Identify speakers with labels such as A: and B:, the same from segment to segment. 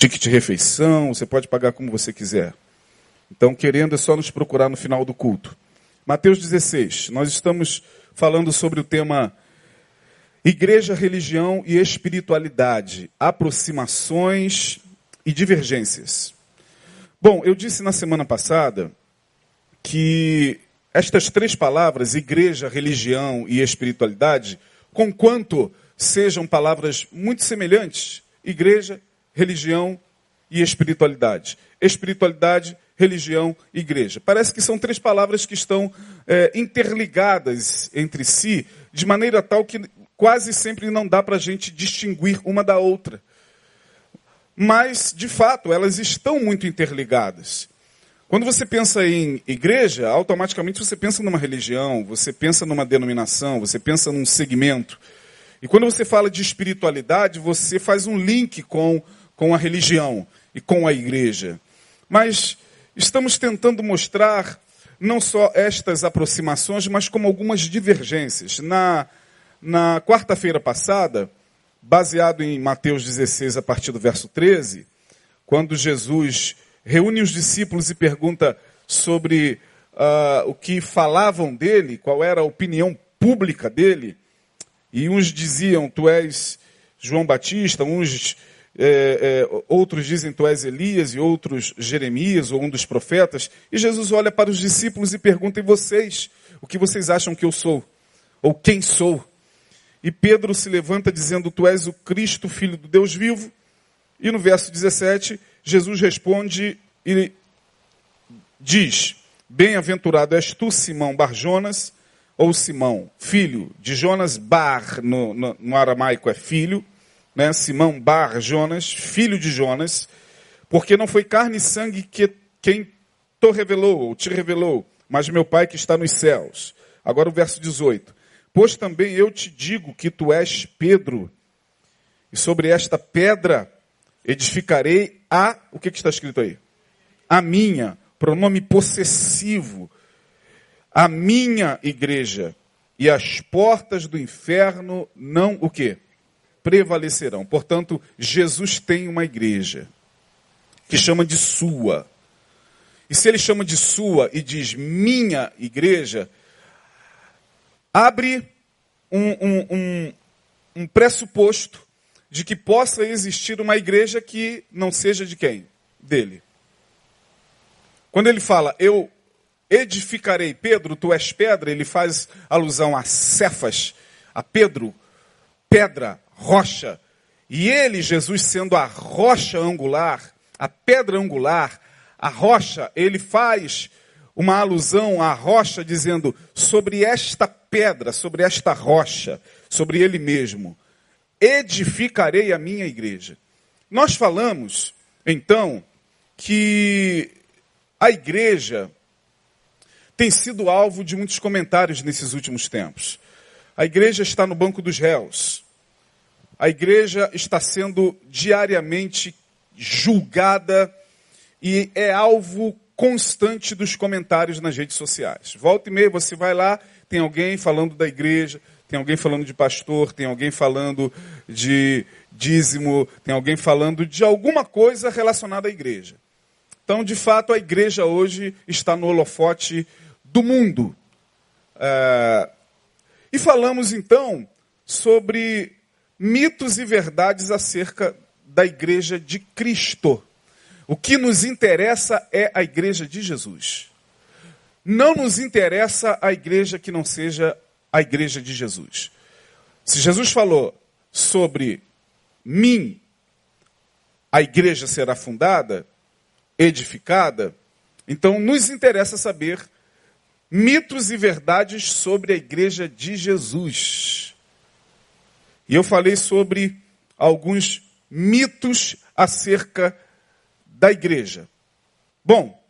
A: ticket de refeição, você pode pagar como você quiser. Então, querendo, é só nos procurar no final do culto. Mateus 16, nós estamos falando sobre o tema Igreja, Religião e Espiritualidade, aproximações e divergências. Bom, eu disse na semana passada que estas três palavras, igreja, religião e espiritualidade, conquanto sejam palavras muito semelhantes, igreja, religião e espiritualidade. Espiritualidade, religião e igreja. Parece que são três palavras que estão é, interligadas entre si, de maneira tal que quase sempre não dá para a gente distinguir uma da outra. Mas, de fato, elas estão muito interligadas. Quando você pensa em igreja, automaticamente você pensa numa religião, você pensa numa denominação, você pensa num segmento. E quando você fala de espiritualidade, você faz um link com, com a religião e com a igreja. Mas estamos tentando mostrar não só estas aproximações, mas como algumas divergências. Na, na quarta-feira passada, baseado em Mateus 16, a partir do verso 13, quando Jesus reúne os discípulos e pergunta sobre uh, o que falavam dele, qual era a opinião pública dele. E uns diziam, tu és João Batista, uns é, é, outros dizem tu és Elias e outros Jeremias ou um dos profetas. E Jesus olha para os discípulos e pergunta: e vocês? O que vocês acham que eu sou? Ou quem sou? E Pedro se levanta dizendo: Tu és o Cristo, filho do Deus vivo. E no verso 17, Jesus responde e diz: Bem-aventurado és tu, Simão Barjonas, ou Simão, filho de Jonas, Bar, no, no, no aramaico é filho, né? Simão Bar Jonas, filho de Jonas, porque não foi carne e sangue que quem te revelou, ou te revelou, mas meu Pai que está nos céus. Agora o verso 18. Pois também eu te digo que tu és Pedro, e sobre esta pedra edificarei a. O que, que está escrito aí? A minha, pronome possessivo. A minha igreja. E as portas do inferno não o quê? Prevalecerão. Portanto, Jesus tem uma igreja que chama de sua. E se ele chama de sua e diz minha igreja, abre um, um, um, um pressuposto de que possa existir uma igreja que não seja de quem? Dele. Quando ele fala, eu edificarei Pedro, tu és pedra, ele faz alusão a Cefas, a Pedro, pedra, rocha. E ele, Jesus, sendo a rocha angular, a pedra angular, a rocha, ele faz uma alusão à rocha, dizendo: sobre esta pedra, sobre esta rocha, sobre ele mesmo, edificarei a minha igreja. Nós falamos, então, que a igreja tem sido alvo de muitos comentários nesses últimos tempos. A igreja está no banco dos réus. A igreja está sendo diariamente julgada e é alvo constante dos comentários nas redes sociais. Volta e meia, você vai lá, tem alguém falando da igreja, tem alguém falando de pastor, tem alguém falando de dízimo, tem alguém falando de alguma coisa relacionada à igreja. Então, de fato, a igreja hoje está no holofote do mundo. É... E falamos então sobre mitos e verdades acerca da igreja de Cristo. O que nos interessa é a igreja de Jesus. Não nos interessa a igreja que não seja a igreja de Jesus. Se Jesus falou sobre mim, a igreja será fundada, edificada, então nos interessa saber mitos e verdades sobre a igreja de Jesus. E eu falei sobre alguns mitos acerca da igreja. Bom,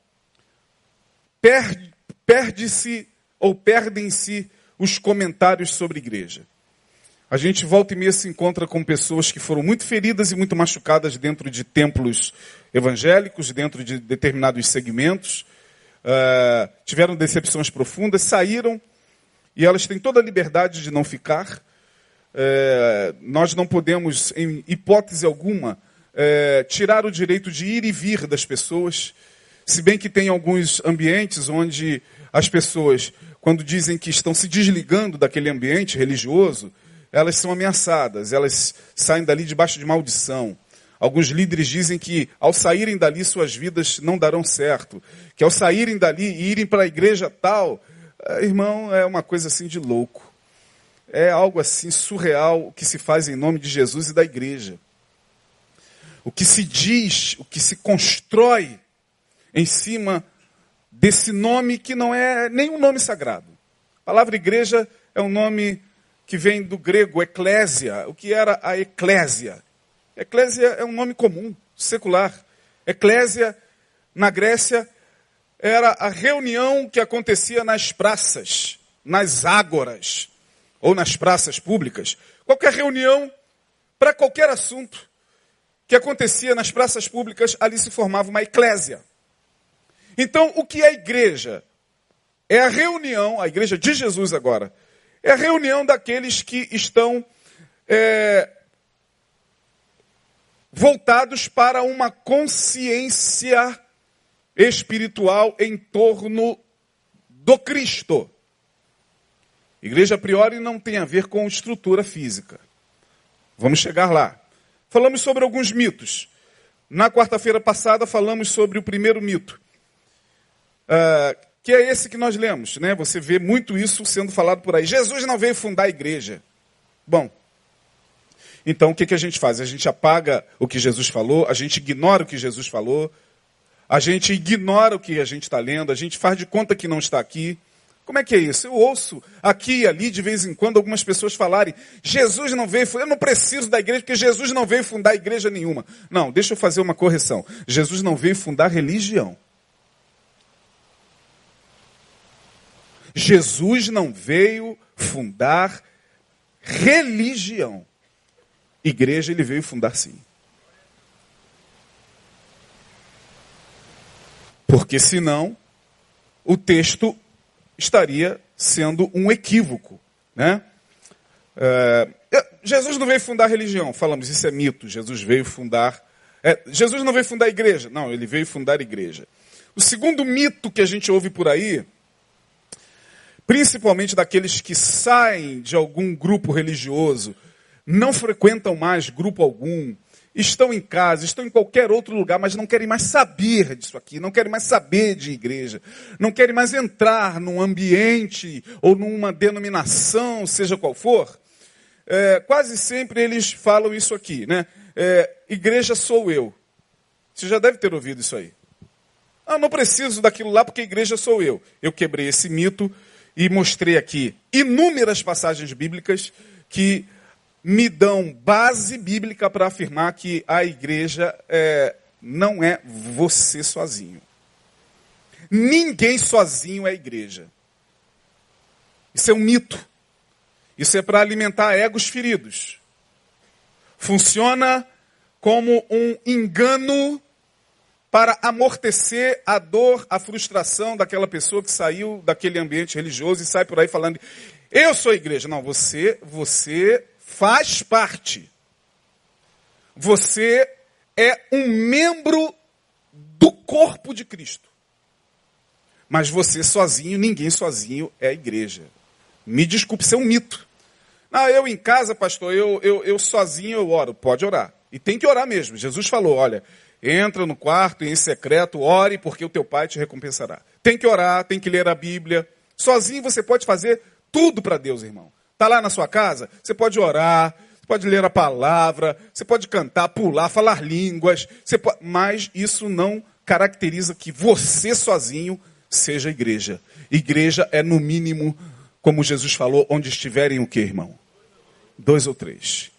A: perde-se ou perdem-se os comentários sobre igreja. A gente volta e meia se encontra com pessoas que foram muito feridas e muito machucadas dentro de templos evangélicos, dentro de determinados segmentos, uh, tiveram decepções profundas, saíram e elas têm toda a liberdade de não ficar. Uh, nós não podemos, em hipótese alguma, é, tirar o direito de ir e vir das pessoas. Se bem que tem alguns ambientes onde as pessoas, quando dizem que estão se desligando daquele ambiente religioso, elas são ameaçadas, elas saem dali debaixo de maldição. Alguns líderes dizem que ao saírem dali suas vidas não darão certo, que ao saírem dali e irem para a igreja tal, eh, irmão, é uma coisa assim de louco. É algo assim surreal o que se faz em nome de Jesus e da igreja. O que se diz, o que se constrói em cima desse nome que não é nenhum nome sagrado. A palavra igreja é um nome que vem do grego eclésia, o que era a eclésia. Eclésia é um nome comum, secular. Eclésia, na Grécia, era a reunião que acontecia nas praças, nas ágoras, ou nas praças públicas. Qualquer reunião, para qualquer assunto que acontecia nas praças públicas, ali se formava uma eclésia. Então, o que é a igreja? É a reunião, a igreja de Jesus agora, é a reunião daqueles que estão é, voltados para uma consciência espiritual em torno do Cristo. Igreja a priori não tem a ver com estrutura física. Vamos chegar lá. Falamos sobre alguns mitos. Na quarta-feira passada falamos sobre o primeiro mito. Uh, que é esse que nós lemos, né? Você vê muito isso sendo falado por aí. Jesus não veio fundar a igreja. Bom, então o que, que a gente faz? A gente apaga o que Jesus falou, a gente ignora o que Jesus falou, a gente ignora o que a gente está lendo, a gente faz de conta que não está aqui. Como é que é isso? Eu ouço aqui e ali, de vez em quando, algumas pessoas falarem: Jesus não veio, eu não preciso da igreja, porque Jesus não veio fundar igreja nenhuma. Não, deixa eu fazer uma correção. Jesus não veio fundar religião. Jesus não veio fundar religião. Igreja ele veio fundar sim. Porque senão o texto estaria sendo um equívoco. Né? É, Jesus não veio fundar religião, falamos, isso é mito. Jesus veio fundar. É, Jesus não veio fundar igreja, não, ele veio fundar igreja. O segundo mito que a gente ouve por aí principalmente daqueles que saem de algum grupo religioso, não frequentam mais grupo algum, estão em casa, estão em qualquer outro lugar, mas não querem mais saber disso aqui, não querem mais saber de igreja, não querem mais entrar num ambiente ou numa denominação, seja qual for. É, quase sempre eles falam isso aqui, né? É, igreja sou eu. Você já deve ter ouvido isso aí. Ah, não preciso daquilo lá porque igreja sou eu. Eu quebrei esse mito e mostrei aqui inúmeras passagens bíblicas que me dão base bíblica para afirmar que a igreja é, não é você sozinho. Ninguém sozinho é igreja. Isso é um mito. Isso é para alimentar egos feridos. Funciona como um engano para amortecer a dor, a frustração daquela pessoa que saiu daquele ambiente religioso e sai por aí falando: "Eu sou igreja". Não, você, você faz parte. Você é um membro do corpo de Cristo. Mas você sozinho, ninguém sozinho é a igreja. Me desculpe, isso é um mito. Ah, eu em casa, pastor, eu, eu, eu sozinho eu oro. Pode orar. E tem que orar mesmo. Jesus falou, olha, Entra no quarto em secreto, ore, porque o teu pai te recompensará. Tem que orar, tem que ler a Bíblia. Sozinho você pode fazer tudo para Deus, irmão. Está lá na sua casa? Você pode orar, você pode ler a palavra, você pode cantar, pular, falar línguas. Pode... Mas isso não caracteriza que você sozinho seja igreja. Igreja é, no mínimo, como Jesus falou, onde estiverem o que, irmão? Dois ou três.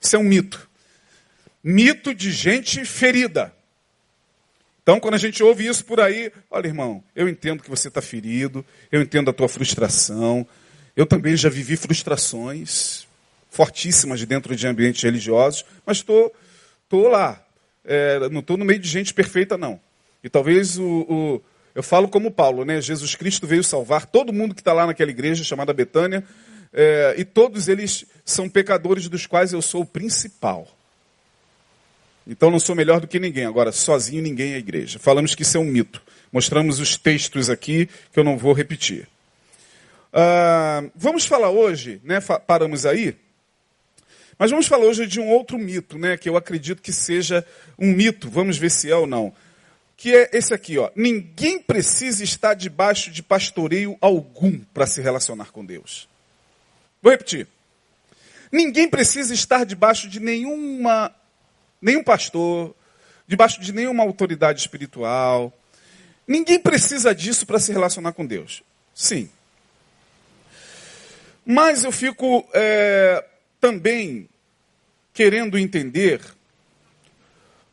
A: Isso é um mito. Mito de gente ferida. Então, quando a gente ouve isso por aí, olha, irmão, eu entendo que você está ferido, eu entendo a tua frustração. Eu também já vivi frustrações fortíssimas dentro de ambientes religiosos, mas estou tô, tô lá. É, não estou no meio de gente perfeita, não. E talvez o, o, eu falo como Paulo, né? Jesus Cristo veio salvar todo mundo que está lá naquela igreja chamada Betânia, é, e todos eles são pecadores dos quais eu sou o principal. Então não sou melhor do que ninguém. Agora, sozinho ninguém é igreja. Falamos que isso é um mito. Mostramos os textos aqui que eu não vou repetir. Uh, vamos falar hoje, né? Paramos aí. Mas vamos falar hoje de um outro mito, né? Que eu acredito que seja um mito. Vamos ver se é ou não. Que é esse aqui, ó. Ninguém precisa estar debaixo de pastoreio algum para se relacionar com Deus. Vou repetir. Ninguém precisa estar debaixo de nenhuma, nenhum pastor, debaixo de nenhuma autoridade espiritual. Ninguém precisa disso para se relacionar com Deus. Sim. Mas eu fico é, também querendo entender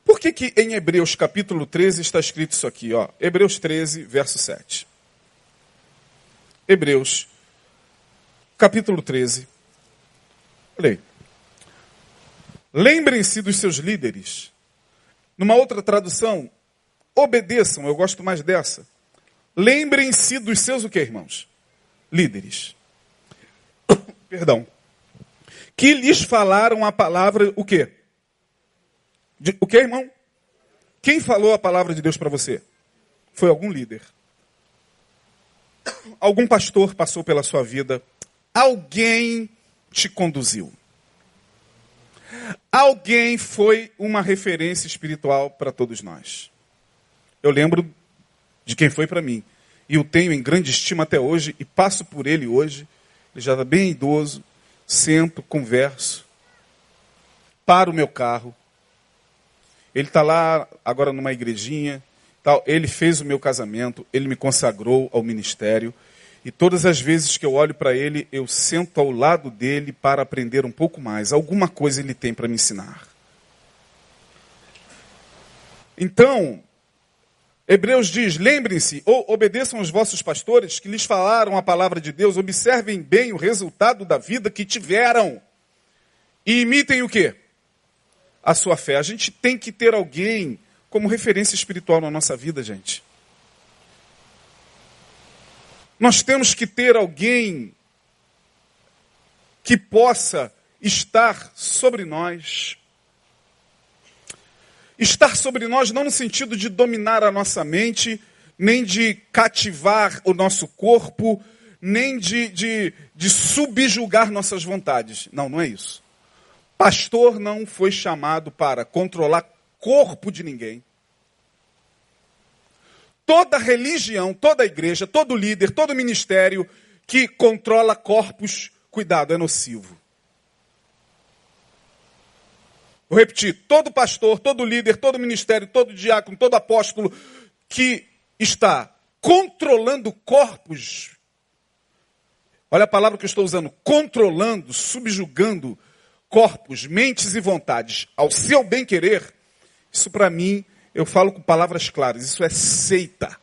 A: por que, que em Hebreus capítulo 13 está escrito isso aqui, ó. Hebreus 13, verso 7. Hebreus capítulo 13, Olha Lembrem-se dos seus líderes. Numa outra tradução, obedeçam, eu gosto mais dessa. Lembrem-se dos seus o que, irmãos? Líderes. Perdão. Que lhes falaram a palavra o quê? De, o que, irmão? Quem falou a palavra de Deus para você? Foi algum líder. Algum pastor passou pela sua vida. Alguém te conduziu. Alguém foi uma referência espiritual para todos nós. Eu lembro de quem foi para mim. E o tenho em grande estima até hoje e passo por ele hoje. Ele já está bem idoso. Sento, converso. Paro o meu carro. Ele está lá agora numa igrejinha. Tal. Ele fez o meu casamento. Ele me consagrou ao ministério. E todas as vezes que eu olho para ele, eu sento ao lado dele para aprender um pouco mais. Alguma coisa ele tem para me ensinar. Então, Hebreus diz: lembrem-se ou obedeçam aos vossos pastores que lhes falaram a palavra de Deus, observem bem o resultado da vida que tiveram e imitem o que? A sua fé. A gente tem que ter alguém como referência espiritual na nossa vida, gente. Nós temos que ter alguém que possa estar sobre nós. Estar sobre nós não no sentido de dominar a nossa mente, nem de cativar o nosso corpo, nem de, de, de subjugar nossas vontades. Não, não é isso. Pastor não foi chamado para controlar corpo de ninguém toda religião, toda igreja, todo líder, todo ministério que controla corpos, cuidado, é nocivo. Vou repetir: todo pastor, todo líder, todo ministério, todo diácono, todo apóstolo que está controlando corpos, olha a palavra que eu estou usando, controlando, subjugando corpos, mentes e vontades ao seu bem-querer, isso para mim eu falo com palavras claras, isso é seita.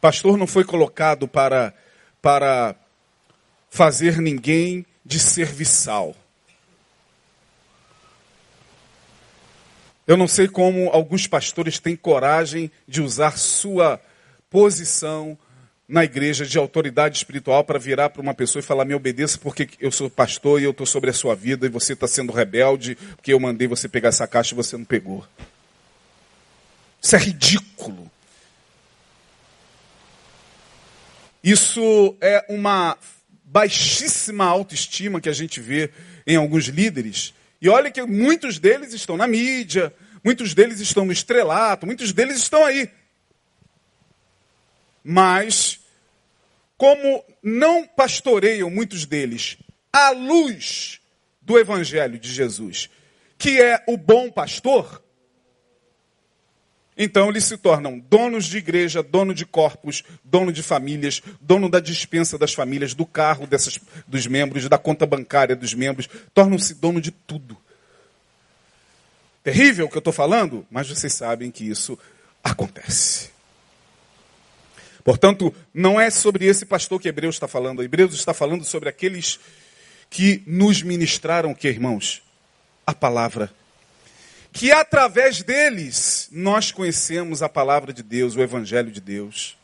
A: Pastor não foi colocado para, para fazer ninguém de serviçal. Eu não sei como alguns pastores têm coragem de usar sua posição na igreja de autoridade espiritual para virar para uma pessoa e falar: me obedeça porque eu sou pastor e eu estou sobre a sua vida e você está sendo rebelde porque eu mandei você pegar essa caixa e você não pegou. Isso é ridículo. Isso é uma baixíssima autoestima que a gente vê em alguns líderes. E olha que muitos deles estão na mídia, muitos deles estão no estrelato, muitos deles estão aí. Mas, como não pastoreiam muitos deles à luz do Evangelho de Jesus, que é o bom pastor, então eles se tornam donos de igreja, dono de corpos, dono de famílias, dono da dispensa das famílias, do carro dessas, dos membros, da conta bancária dos membros, tornam-se dono de tudo. Terrível o que eu estou falando, mas vocês sabem que isso acontece. Portanto, não é sobre esse pastor que Hebreus está falando. Hebreus está falando sobre aqueles que nos ministraram, que irmãos? A palavra que através deles nós conhecemos a palavra de Deus, o Evangelho de Deus,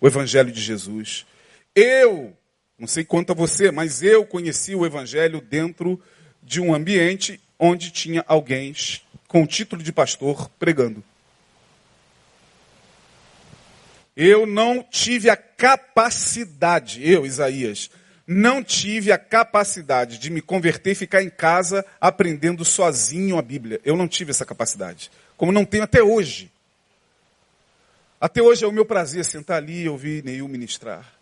A: o Evangelho de Jesus. Eu, não sei quanto a você, mas eu conheci o Evangelho dentro de um ambiente onde tinha alguém com o título de pastor pregando. Eu não tive a capacidade, eu, Isaías, não tive a capacidade de me converter e ficar em casa aprendendo sozinho a Bíblia. Eu não tive essa capacidade. Como não tenho até hoje. Até hoje é o meu prazer sentar ali e ouvir Neil ministrar.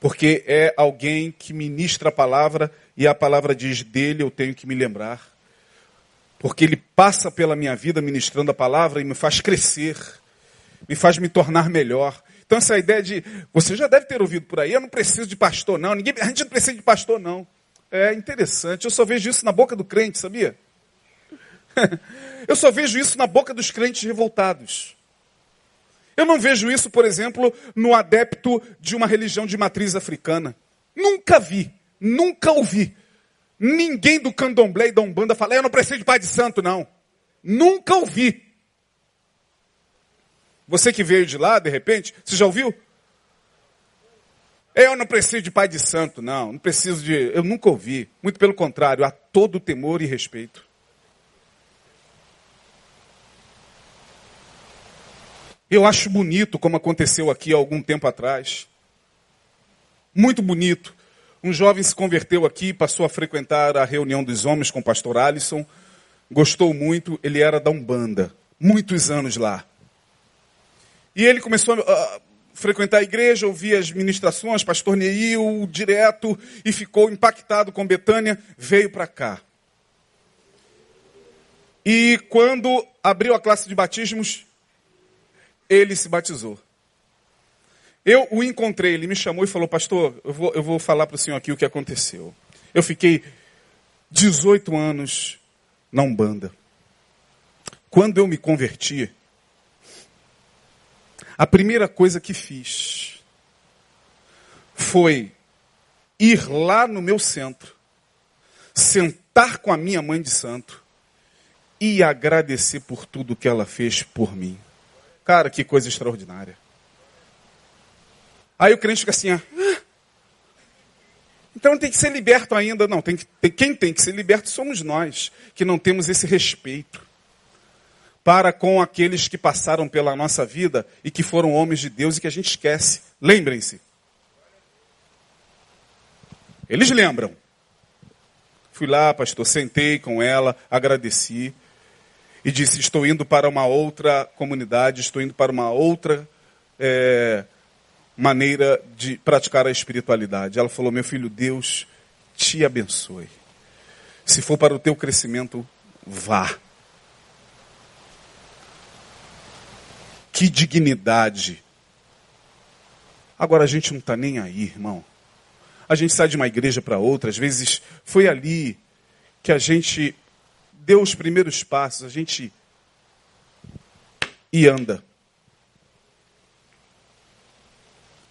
A: Porque é alguém que ministra a palavra e a palavra diz dele, eu tenho que me lembrar. Porque ele passa pela minha vida ministrando a palavra e me faz crescer, me faz me tornar melhor. Então essa ideia de, você já deve ter ouvido por aí, eu não preciso de pastor não, ninguém, a gente não precisa de pastor não. É interessante, eu só vejo isso na boca do crente, sabia? eu só vejo isso na boca dos crentes revoltados. Eu não vejo isso, por exemplo, no adepto de uma religião de matriz africana. Nunca vi, nunca ouvi. Ninguém do candomblé e da umbanda fala, eu não preciso de pai de santo, não. Nunca ouvi. Você que veio de lá, de repente, você já ouviu? Eu não preciso de pai de santo, não. Não preciso de. Eu nunca ouvi. Muito pelo contrário, há todo temor e respeito. Eu acho bonito como aconteceu aqui há algum tempo atrás. Muito bonito. Um jovem se converteu aqui, passou a frequentar a reunião dos homens com o pastor Alisson. Gostou muito, ele era da Umbanda. Muitos anos lá. E ele começou a frequentar a igreja, ouvir as ministrações, pastor Neil, direto, e ficou impactado com Betânia, veio para cá. E quando abriu a classe de batismos, ele se batizou. Eu o encontrei, ele me chamou e falou, pastor, eu vou, eu vou falar para o senhor aqui o que aconteceu. Eu fiquei 18 anos na Umbanda. Quando eu me converti, a primeira coisa que fiz foi ir lá no meu centro, sentar com a minha mãe de santo e agradecer por tudo que ela fez por mim. Cara, que coisa extraordinária. Aí o crente fica assim, ah, então tem que ser liberto ainda. Não, tem que, tem, quem tem que ser liberto somos nós, que não temos esse respeito para com aqueles que passaram pela nossa vida e que foram homens de Deus e que a gente esquece. Lembrem-se. Eles lembram. Fui lá, pastor, sentei com ela, agradeci e disse: Estou indo para uma outra comunidade, estou indo para uma outra é, maneira de praticar a espiritualidade. Ela falou: Meu filho, Deus te abençoe. Se for para o teu crescimento, vá. Que dignidade. Agora a gente não está nem aí, irmão. A gente sai de uma igreja para outra, às vezes foi ali que a gente deu os primeiros passos, a gente e anda.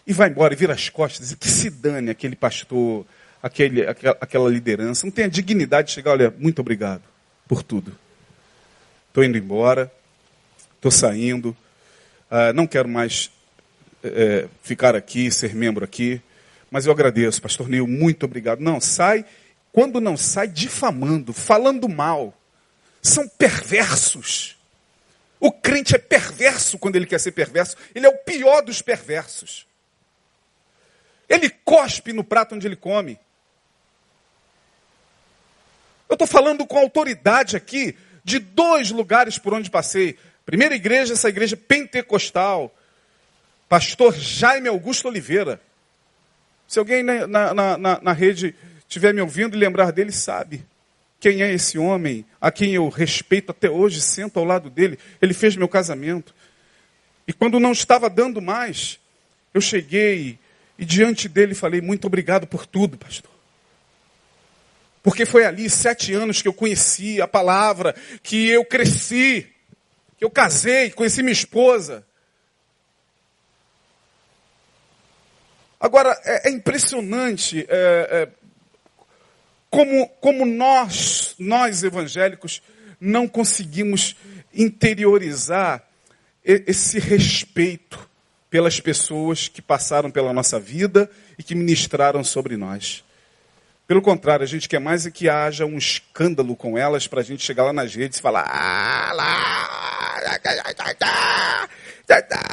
A: E vai embora e vira as costas, e que se dane aquele pastor, aquele, aquela, aquela liderança. Não tem a dignidade de chegar, olha, muito obrigado por tudo. Estou indo embora, estou saindo, uh, não quero mais uh, ficar aqui, ser membro aqui, mas eu agradeço, pastor Neil, muito obrigado. Não, sai, quando não sai, difamando, falando mal são perversos. O crente é perverso quando ele quer ser perverso. Ele é o pior dos perversos. Ele cospe no prato onde ele come. Eu estou falando com autoridade aqui de dois lugares por onde passei. Primeira igreja, essa igreja pentecostal. Pastor Jaime Augusto Oliveira. Se alguém na, na, na, na rede estiver me ouvindo e lembrar dele, sabe. Quem é esse homem a quem eu respeito até hoje, sento ao lado dele? Ele fez meu casamento. E quando não estava dando mais, eu cheguei e diante dele falei: Muito obrigado por tudo, pastor. Porque foi ali sete anos que eu conheci a palavra, que eu cresci, que eu casei, conheci minha esposa. Agora, é, é impressionante é, é, como, como nós, nós evangélicos, não conseguimos interiorizar esse respeito pelas pessoas que passaram pela nossa vida e que ministraram sobre nós. Pelo contrário, a gente quer mais é que haja um escândalo com elas para a gente chegar lá nas redes e falar. Ah,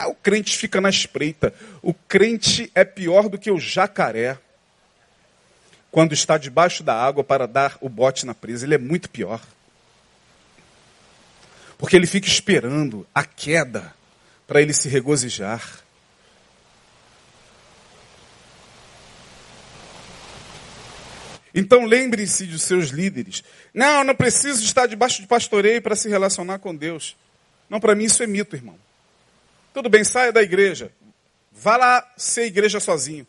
A: o crente fica na espreita. O crente é pior do que o jacaré quando está debaixo da água para dar o bote na presa. Ele é muito pior. Porque ele fica esperando a queda para ele se regozijar. Então lembre-se dos seus líderes. Não, não preciso estar debaixo de pastoreio para se relacionar com Deus. Não, para mim isso é mito, irmão. Tudo bem, saia da igreja. Vá lá ser igreja sozinho.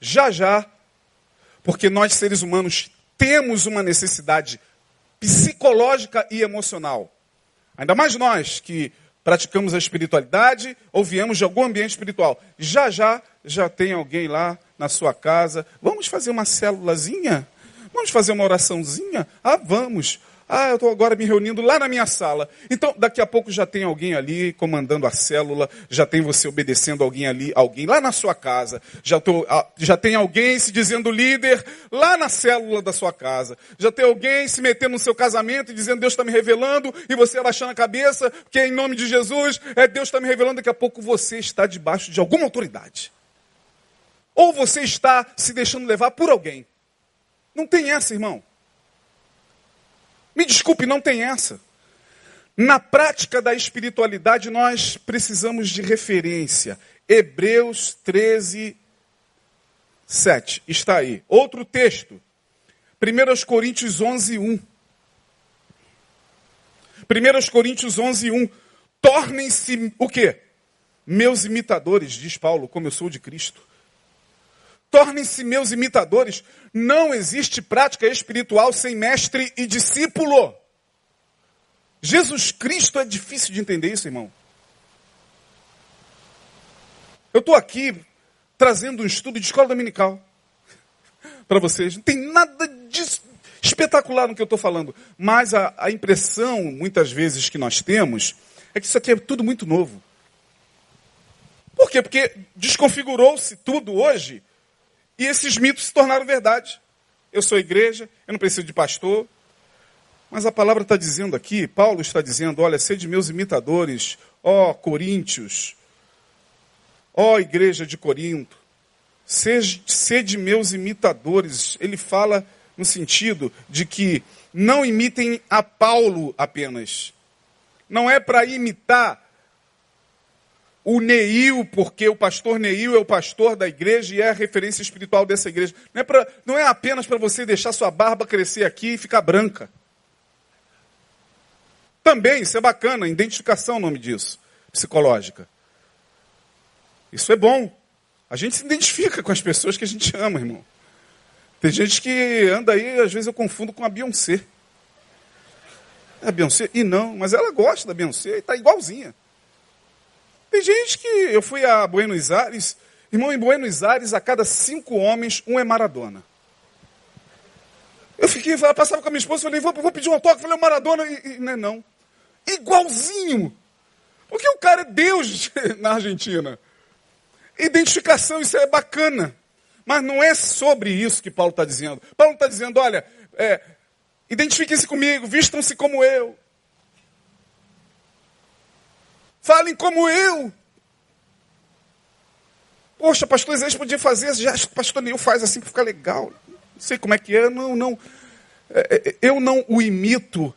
A: Já já, porque nós seres humanos temos uma necessidade psicológica e emocional. Ainda mais nós que praticamos a espiritualidade ou viemos de algum ambiente espiritual. Já já já tem alguém lá na sua casa. Vamos fazer uma célulazinha? Vamos fazer uma oraçãozinha? Ah, vamos. Ah, eu estou agora me reunindo lá na minha sala. Então, daqui a pouco já tem alguém ali comandando a célula, já tem você obedecendo alguém ali, alguém lá na sua casa. Já, tô, ah, já tem alguém se dizendo líder lá na célula da sua casa. Já tem alguém se metendo no seu casamento e dizendo Deus está me revelando e você abaixando a cabeça, que é em nome de Jesus, é Deus está me revelando. Daqui a pouco você está debaixo de alguma autoridade. Ou você está se deixando levar por alguém. Não tem essa, irmão. Me desculpe, não tem essa. Na prática da espiritualidade, nós precisamos de referência. Hebreus 13, 7. Está aí. Outro texto. 1 Coríntios 11, 1. 1 Coríntios 11, 1. Tornem-se o quê? Meus imitadores, diz Paulo, como eu sou de Cristo. Tornem-se meus imitadores. Não existe prática espiritual sem mestre e discípulo. Jesus Cristo é difícil de entender isso, irmão. Eu estou aqui trazendo um estudo de escola dominical para vocês. Não tem nada de espetacular no que eu estou falando. Mas a, a impressão, muitas vezes, que nós temos é que isso aqui é tudo muito novo. Por quê? Porque desconfigurou-se tudo hoje e esses mitos se tornaram verdade. Eu sou igreja, eu não preciso de pastor. Mas a palavra está dizendo aqui, Paulo está dizendo: olha, sede meus imitadores, ó Coríntios, ó igreja de Corinto, sede, sede meus imitadores. Ele fala no sentido de que não imitem a Paulo apenas. Não é para imitar o Neil, porque o pastor Neil é o pastor da igreja e é a referência espiritual dessa igreja. Não é, pra, não é apenas para você deixar sua barba crescer aqui e ficar branca. Também, isso é bacana, identificação é o nome disso, psicológica. Isso é bom. A gente se identifica com as pessoas que a gente ama, irmão. Tem gente que anda aí, às vezes eu confundo com a Beyoncé. É a Beyoncé? E não, mas ela gosta da Beyoncé e está igualzinha. Gente que. Eu fui a Buenos Aires. Irmão, em Buenos Aires, a cada cinco homens, um é Maradona. Eu fiquei, passava com a minha esposa, falei, vou, vou pedir um toque, falei, Maradona, e, e, não é não. Igualzinho. Porque o cara é Deus na Argentina. Identificação, isso é bacana. Mas não é sobre isso que Paulo está dizendo. Paulo está dizendo, olha, é, identifiquem-se comigo, vistam-se como eu. Falem como eu. Poxa, pastor Isaías podia fazer, já acho que o pastor Neil faz assim para ficar legal. Não sei como é que é, não, não. É, é, eu não o imito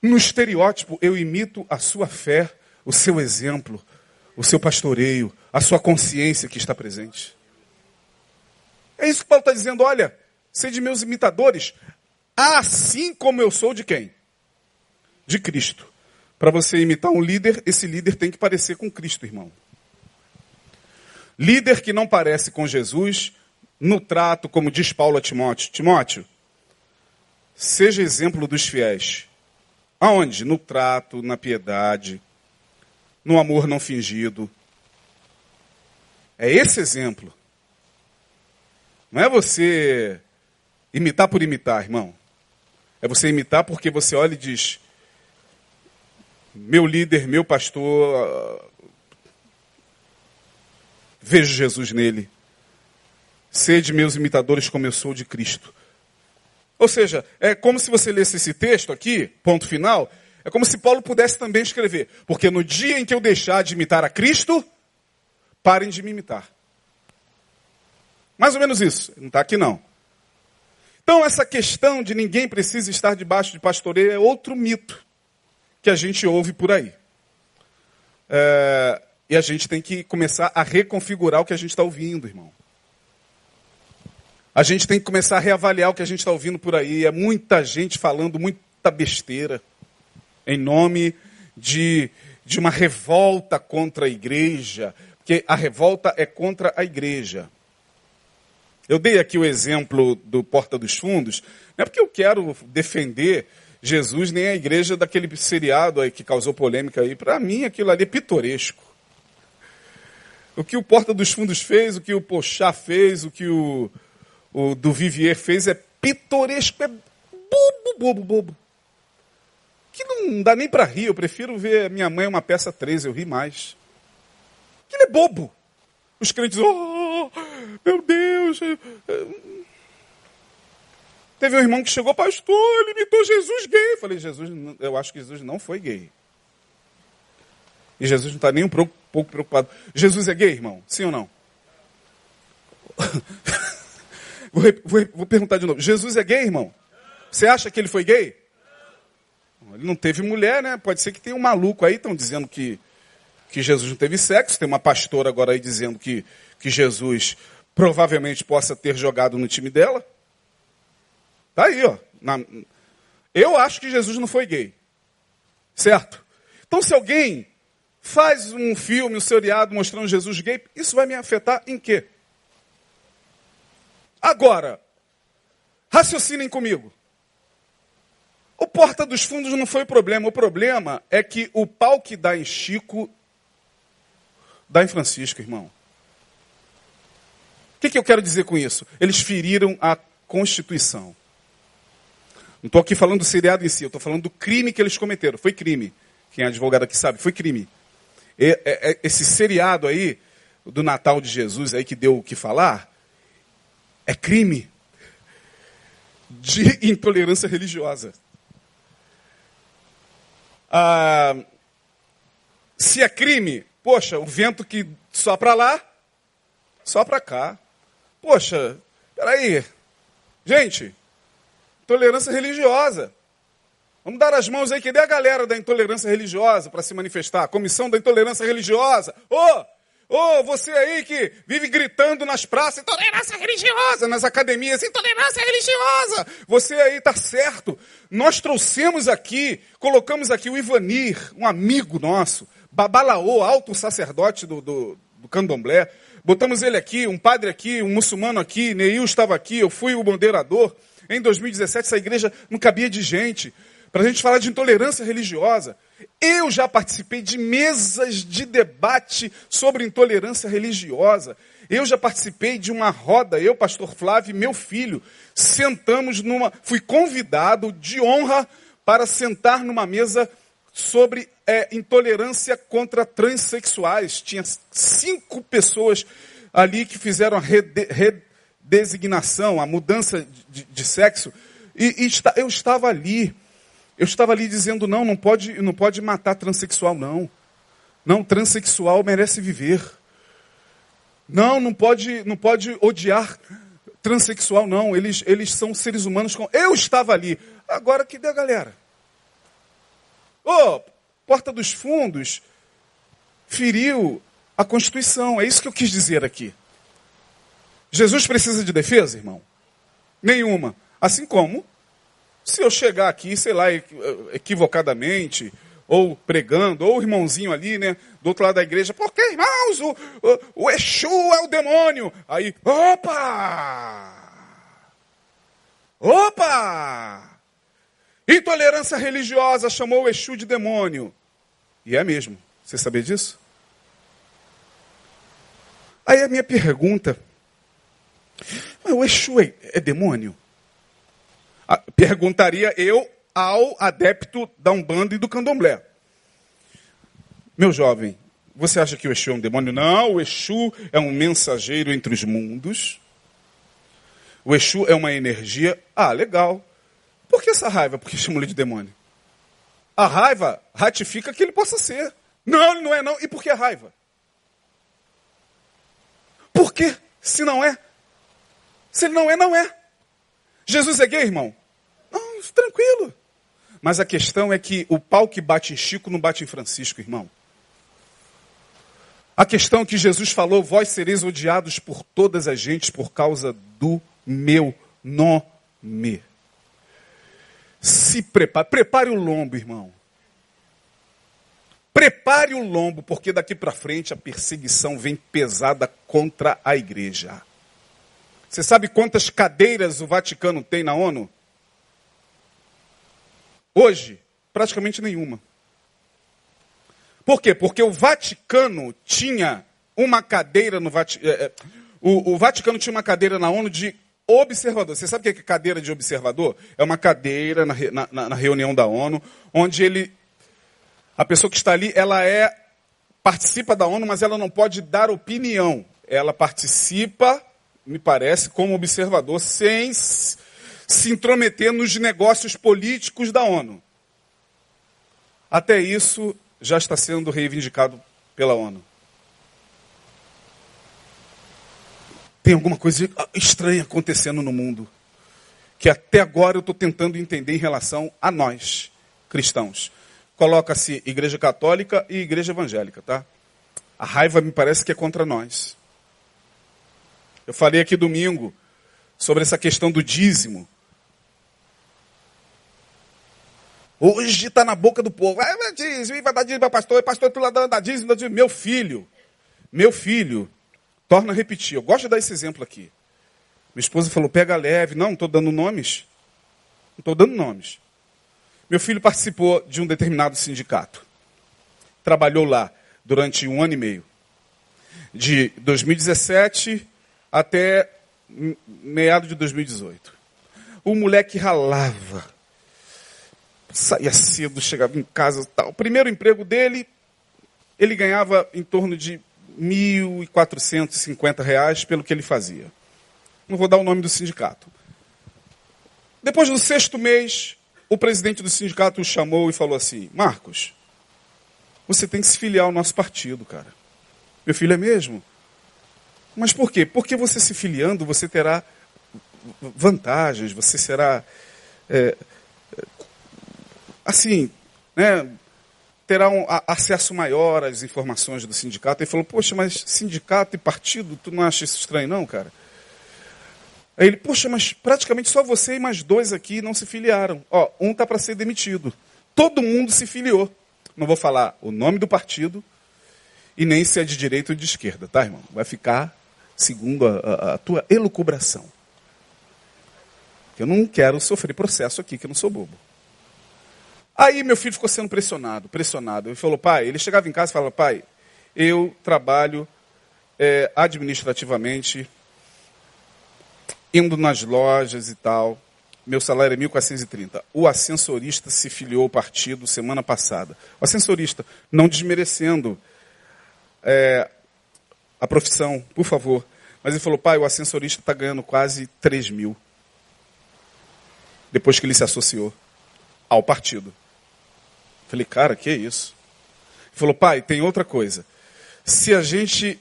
A: no estereótipo, eu imito a sua fé, o seu exemplo, o seu pastoreio, a sua consciência que está presente. É isso que Paulo está dizendo, olha, sede meus imitadores, assim como eu sou de quem? De Cristo. Para você imitar um líder, esse líder tem que parecer com Cristo, irmão. Líder que não parece com Jesus, no trato, como diz Paulo a Timóteo: Timóteo, seja exemplo dos fiéis. Aonde? No trato, na piedade, no amor não fingido. É esse exemplo. Não é você imitar por imitar, irmão. É você imitar porque você olha e diz: meu líder, meu pastor, vejo Jesus nele. Sede meus imitadores como eu sou de Cristo. Ou seja, é como se você lesse esse texto aqui, ponto final, é como se Paulo pudesse também escrever: Porque no dia em que eu deixar de imitar a Cristo, parem de me imitar. Mais ou menos isso. Não está aqui não. Então, essa questão de ninguém precisa estar debaixo de pastoreio é outro mito que a gente ouve por aí. É, e a gente tem que começar a reconfigurar o que a gente está ouvindo, irmão. A gente tem que começar a reavaliar o que a gente está ouvindo por aí. É muita gente falando muita besteira em nome de, de uma revolta contra a igreja, porque a revolta é contra a igreja. Eu dei aqui o exemplo do Porta dos Fundos, não é porque eu quero defender Jesus nem a igreja daquele seriado aí que causou polêmica aí. Para mim, aquilo ali é pitoresco. O que o Porta dos Fundos fez, o que o Pochá fez, o que o, o do Vivier fez é pitoresco, é bobo, bobo, bobo. Que não dá nem para rir, eu prefiro ver Minha Mãe uma peça 13, eu ri mais. Aquilo é bobo. Os crentes, oh, meu Deus. Teve um irmão que chegou, pastor, ele imitou Jesus gay. Eu falei, Jesus, eu acho que Jesus não foi gay. E Jesus não está nem um pouco preocupado. Jesus é gay, irmão? Sim ou não? vou, vou, vou, perguntar de novo. Jesus é gay, irmão? Você acha que ele foi gay? Ele não teve mulher, né? Pode ser que tenha um maluco aí, estão dizendo que que Jesus não teve sexo. Tem uma pastora agora aí dizendo que, que Jesus provavelmente possa ter jogado no time dela. Tá aí, ó. Na... Eu acho que Jesus não foi gay. Certo? Então, se alguém faz um filme, um seriado mostrando Jesus gay, isso vai me afetar em quê? Agora, raciocinem comigo. O Porta dos Fundos não foi o problema. O problema é que o pau que dá em Chico dá em Francisco, irmão. O que, que eu quero dizer com isso? Eles feriram a Constituição. Não estou aqui falando do seriado em si, eu estou falando do crime que eles cometeram. Foi crime. Quem é advogado aqui sabe, foi crime. E, é, é, esse seriado aí, do Natal de Jesus, aí que deu o que falar, é crime de intolerância religiosa. Ah, se é crime, Poxa, o vento que sopra lá, sopra cá. Poxa, peraí. Gente, intolerância religiosa. Vamos dar as mãos aí, cadê a galera da intolerância religiosa para se manifestar? Comissão da intolerância religiosa. Ô, oh, ô, oh, você aí que vive gritando nas praças, intolerância religiosa, nas academias, intolerância religiosa. Você aí está certo. Nós trouxemos aqui, colocamos aqui o Ivanir, um amigo nosso, Babalaô, alto sacerdote do, do, do candomblé. Botamos ele aqui, um padre aqui, um muçulmano aqui, Neil estava aqui, eu fui o moderador. Em 2017, essa igreja não cabia de gente. Para a gente falar de intolerância religiosa. Eu já participei de mesas de debate sobre intolerância religiosa. Eu já participei de uma roda, eu, pastor Flávio e meu filho, sentamos numa. Fui convidado de honra para sentar numa mesa sobre é, intolerância contra transexuais. Tinha cinco pessoas ali que fizeram a redesignação, a mudança de, de sexo. E, e, eu estava ali. Eu estava ali dizendo, não, não pode, não pode matar transexual, não. Não, transexual merece viver. Não, não pode, não pode odiar transexual, não. Eles, eles são seres humanos. Com... Eu estava ali. Agora, que deu, galera? Ô, oh, Porta dos Fundos feriu a Constituição. É isso que eu quis dizer aqui. Jesus precisa de defesa, irmão? Nenhuma. Assim como, se eu chegar aqui, sei lá, equivocadamente, ou pregando, ou o irmãozinho ali, né, do outro lado da igreja, porque, irmãos, o, o, o Exu é o demônio. Aí, opa! Opa! Intolerância religiosa chamou o Exu de demônio. E é mesmo. Você sabia disso? Aí a minha pergunta: mas o Exu é, é demônio? Ah, perguntaria eu ao adepto da Umbanda e do Candomblé. Meu jovem, você acha que o Exu é um demônio? Não, o Exu é um mensageiro entre os mundos. O Exu é uma energia. Ah, legal. Por que essa raiva? Porque chamou ele de demônio. A raiva ratifica que ele possa ser. Não, ele não é não. E por que a raiva? Por quê? Se não é. Se ele não é, não é. Jesus é gay, irmão? Não, tranquilo. Mas a questão é que o pau que bate em Chico não bate em Francisco, irmão. A questão é que Jesus falou: Vós sereis odiados por todas as gentes por causa do meu nome. Se prepare, prepare o lombo, irmão. Prepare o lombo, porque daqui para frente a perseguição vem pesada contra a igreja. Você sabe quantas cadeiras o Vaticano tem na ONU? Hoje, praticamente nenhuma. Por quê? Porque o Vaticano tinha uma cadeira no Vaticano. É, é, o, o Vaticano tinha uma cadeira na ONU de observador. Você sabe o que é cadeira de observador? É uma cadeira na, na, na, reunião da ONU, onde ele, a pessoa que está ali, ela é participa da ONU, mas ela não pode dar opinião. Ela participa, me parece, como observador, sem se intrometer nos negócios políticos da ONU. Até isso já está sendo reivindicado pela ONU. Tem alguma coisa estranha acontecendo no mundo que até agora eu estou tentando entender em relação a nós, cristãos. Coloca-se Igreja Católica e Igreja Evangélica, tá? A raiva me parece que é contra nós. Eu falei aqui domingo sobre essa questão do dízimo. Hoje está na boca do povo. Vai, vai dízimo, vai dar dízimo para pastor, pastor tu lá dando dízimo, dízimo. Meu filho, meu filho, torna a repetir. Eu gosto de dar esse exemplo aqui. Minha esposa falou, pega leve. Não, estou dando nomes. Não estou dando nomes. Meu filho participou de um determinado sindicato. Trabalhou lá durante um ano e meio. De 2017 até meado de 2018. O moleque ralava saía cedo, chegava em casa tal. O primeiro emprego dele, ele ganhava em torno de 1.450 reais pelo que ele fazia. Não vou dar o nome do sindicato. Depois do sexto mês, o presidente do sindicato o chamou e falou assim: Marcos, você tem que se filiar ao nosso partido, cara. Meu filho é mesmo? Mas por quê? Porque você se filiando, você terá vantagens, você será é, assim, né, terá um acesso maior às informações do sindicato. Ele falou, poxa, mas sindicato e partido, tu não acha isso estranho não, cara? Aí ele, poxa, mas praticamente só você e mais dois aqui não se filiaram. Ó, um está para ser demitido. Todo mundo se filiou. Não vou falar o nome do partido e nem se é de direita ou de esquerda, tá, irmão? Vai ficar segundo a, a, a tua elucubração. Eu não quero sofrer processo aqui, que eu não sou bobo. Aí meu filho ficou sendo pressionado, pressionado. Ele falou, pai, ele chegava em casa e falava, pai, eu trabalho é, administrativamente, indo nas lojas e tal. Meu salário é 1.430. O ascensorista se filiou ao partido semana passada. O ascensorista, não desmerecendo é, a profissão, por favor. Mas ele falou, pai, o ascensorista está ganhando quase 3 mil. Depois que ele se associou ao partido. Falei, cara, que isso? Ele falou, pai, tem outra coisa. Se a gente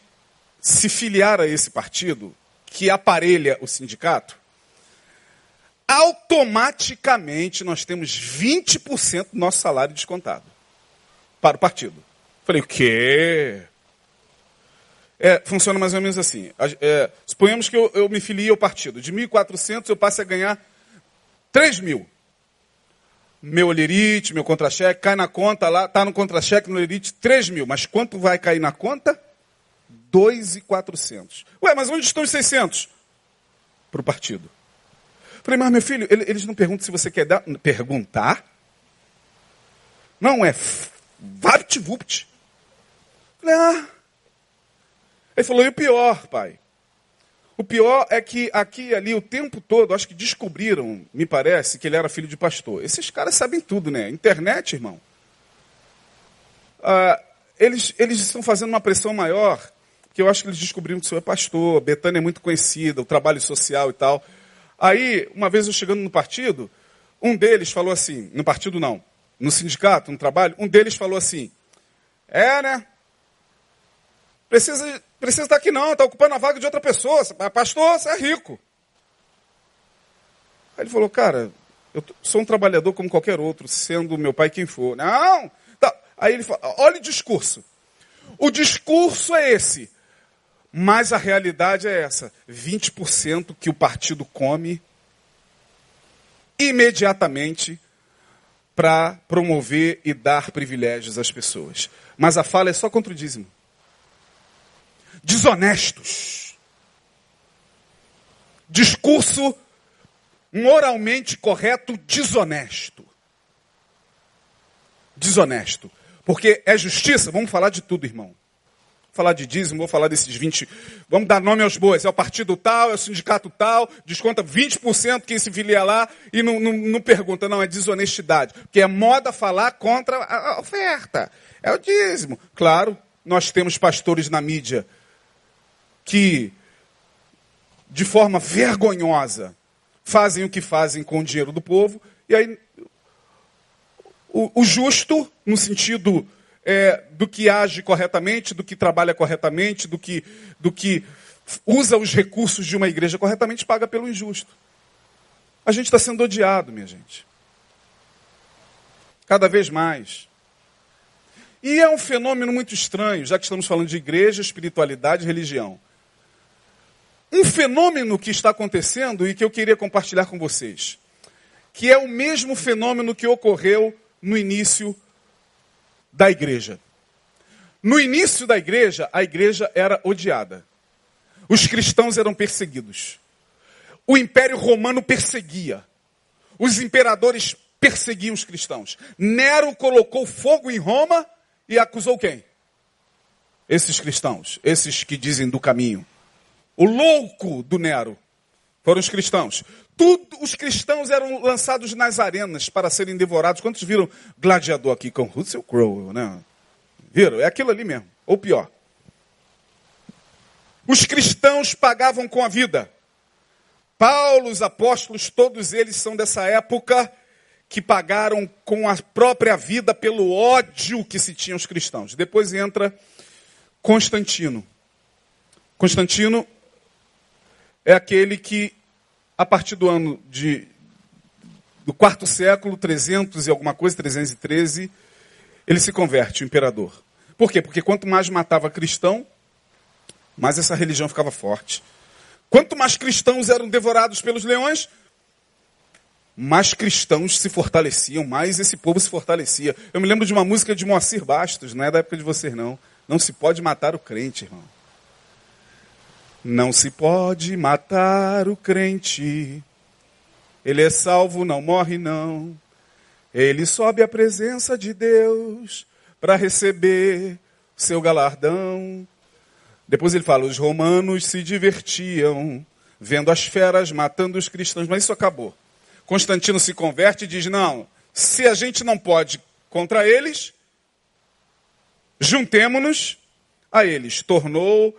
A: se filiar a esse partido, que aparelha o sindicato, automaticamente nós temos 20% do nosso salário descontado para o partido. Falei, o quê? É, funciona mais ou menos assim. É, suponhamos que eu, eu me filie ao partido. De 1.400 eu passe a ganhar 3 mil meu olerite, meu contra-cheque, cai na conta lá, está no contra-cheque, no olerite, 3 mil. Mas quanto vai cair na conta? 2,400. Ué, mas onde estão os 600? Para o partido. Falei, mas meu filho, eles não perguntam se você quer dar, perguntar. Não é vapt-vupt. Falei, ah. Ele falou, e o pior, pai? O pior é que aqui e ali, o tempo todo, acho que descobriram, me parece, que ele era filho de pastor. Esses caras sabem tudo, né? Internet, irmão. Ah, eles, eles estão fazendo uma pressão maior, que eu acho que eles descobriram que o senhor é pastor, Betânia é muito conhecida, o trabalho social e tal. Aí, uma vez eu chegando no partido, um deles falou assim, no partido não, no sindicato, no trabalho, um deles falou assim, é, né? Precisa, precisa estar aqui não, está ocupando a vaga de outra pessoa. Pastor, você é rico. Aí ele falou, cara, eu sou um trabalhador como qualquer outro, sendo meu pai quem for. Não! Tá. Aí ele fala, olha o discurso. O discurso é esse. Mas a realidade é essa: 20% que o partido come imediatamente para promover e dar privilégios às pessoas. Mas a fala é só contra o dízimo. Desonestos. Discurso moralmente correto, desonesto. Desonesto. Porque é justiça, vamos falar de tudo, irmão. Vou falar de dízimo, vou falar desses 20. Vamos dar nome aos bois. É o partido tal, é o sindicato tal, desconta 20% quem se filia lá e não, não, não, pergunta, não, é desonestidade. Porque é moda falar contra a oferta. É o dízimo. Claro, nós temos pastores na mídia que, de forma vergonhosa, fazem o que fazem com o dinheiro do povo, e aí o, o justo, no sentido é, do que age corretamente, do que trabalha corretamente, do que, do que usa os recursos de uma igreja corretamente, paga pelo injusto. A gente está sendo odiado, minha gente. Cada vez mais. E é um fenômeno muito estranho, já que estamos falando de igreja, espiritualidade e religião. Um fenômeno que está acontecendo e que eu queria compartilhar com vocês, que é o mesmo fenômeno que ocorreu no início da igreja. No início da igreja, a igreja era odiada. Os cristãos eram perseguidos. O Império Romano perseguia. Os imperadores perseguiam os cristãos. Nero colocou fogo em Roma e acusou quem? Esses cristãos, esses que dizem do caminho. O louco do Nero foram os cristãos. Tudo, os cristãos eram lançados nas arenas para serem devorados. Quantos viram Gladiador aqui com Russell Crowe, né? Viram? É aquilo ali mesmo. Ou pior. Os cristãos pagavam com a vida. Paulo, os apóstolos, todos eles são dessa época que pagaram com a própria vida pelo ódio que se tinha os cristãos. Depois entra Constantino. Constantino é aquele que a partir do ano de, do quarto século, 300 e alguma coisa, 313, ele se converte, o imperador. Por quê? Porque quanto mais matava cristão, mais essa religião ficava forte. Quanto mais cristãos eram devorados pelos leões, mais cristãos se fortaleciam, mais esse povo se fortalecia. Eu me lembro de uma música de Moacir Bastos, não é da época de vocês não. Não se pode matar o crente, irmão. Não se pode matar o crente. Ele é salvo, não morre, não. Ele sobe à presença de Deus para receber seu galardão. Depois ele fala: os romanos se divertiam vendo as feras matando os cristãos, mas isso acabou. Constantino se converte e diz: não, se a gente não pode contra eles, juntemo-nos a eles. Tornou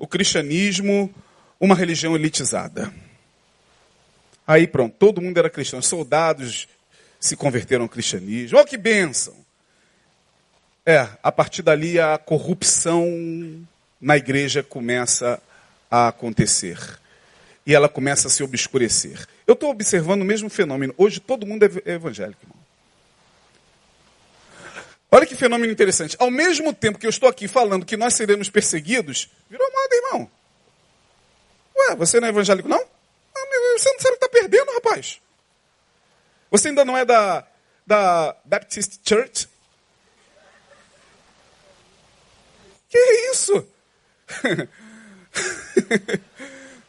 A: o cristianismo uma religião elitizada. Aí pronto, todo mundo era cristão. Soldados se converteram ao cristianismo. Olha que bênção! É, a partir dali a corrupção na igreja começa a acontecer. E ela começa a se obscurecer. Eu estou observando o mesmo fenômeno. Hoje todo mundo é evangélico, irmão. Olha que fenômeno interessante. Ao mesmo tempo que eu estou aqui falando que nós seremos perseguidos, virou moda, irmão. Ué, você não é evangélico, não? Você não sabe que está perdendo, rapaz. Você ainda não é da, da Baptist Church? Que é isso?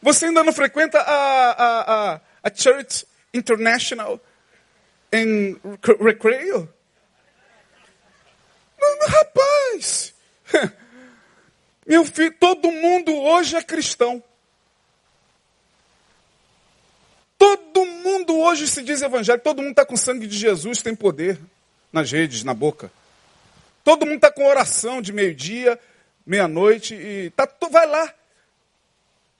A: Você ainda não frequenta a, a, a, a Church International em Recreio? Rapaz, meu filho, todo mundo hoje é cristão. Todo mundo hoje se diz evangélico. Todo mundo está com sangue de Jesus, tem poder nas redes, na boca. Todo mundo está com oração de meio-dia, meia-noite e tá, vai lá.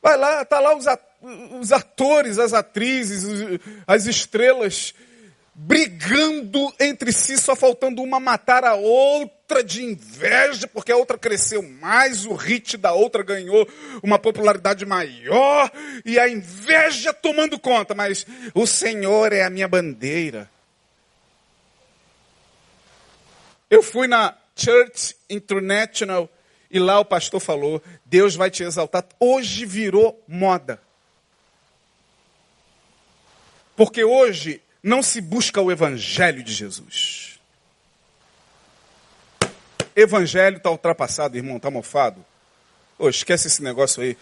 A: Vai lá, tá lá os, atores, as atrizes, as estrelas brigando entre si, só faltando uma matar a outra de inveja, porque a outra cresceu mais, o hit da outra ganhou uma popularidade maior, e a inveja tomando conta, mas o Senhor é a minha bandeira. Eu fui na Church International e lá o pastor falou: Deus vai te exaltar. Hoje virou moda. Porque hoje não se busca o Evangelho de Jesus. Evangelho está ultrapassado, irmão, está mofado. Oh, esquece esse negócio aí.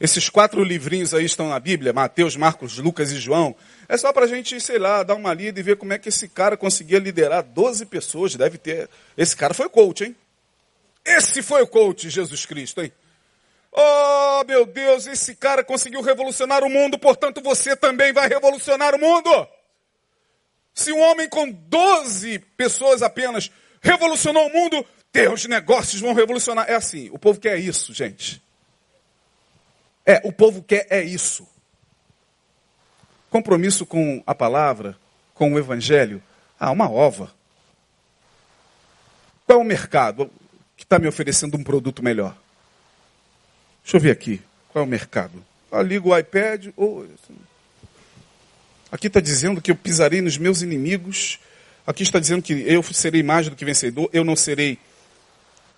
A: Esses quatro livrinhos aí estão na Bíblia, Mateus, Marcos, Lucas e João. É só para a gente, sei lá, dar uma lida e ver como é que esse cara conseguia liderar 12 pessoas. Deve ter. Esse cara foi coach, hein? Esse foi o coach Jesus Cristo, hein? Oh, meu Deus, esse cara conseguiu revolucionar o mundo, portanto você também vai revolucionar o mundo. Se um homem com 12 pessoas apenas revolucionou o mundo, teus negócios vão revolucionar. É assim, o povo quer isso, gente. É, o povo quer é isso. Compromisso com a palavra, com o evangelho. Ah, uma ova. Qual é o mercado que está me oferecendo um produto melhor? Deixa eu ver aqui. Qual é o mercado? Ah, ligo o iPad. Oh, aqui está dizendo que eu pisarei nos meus inimigos. Aqui está dizendo que eu serei mais do que vencedor. Eu não serei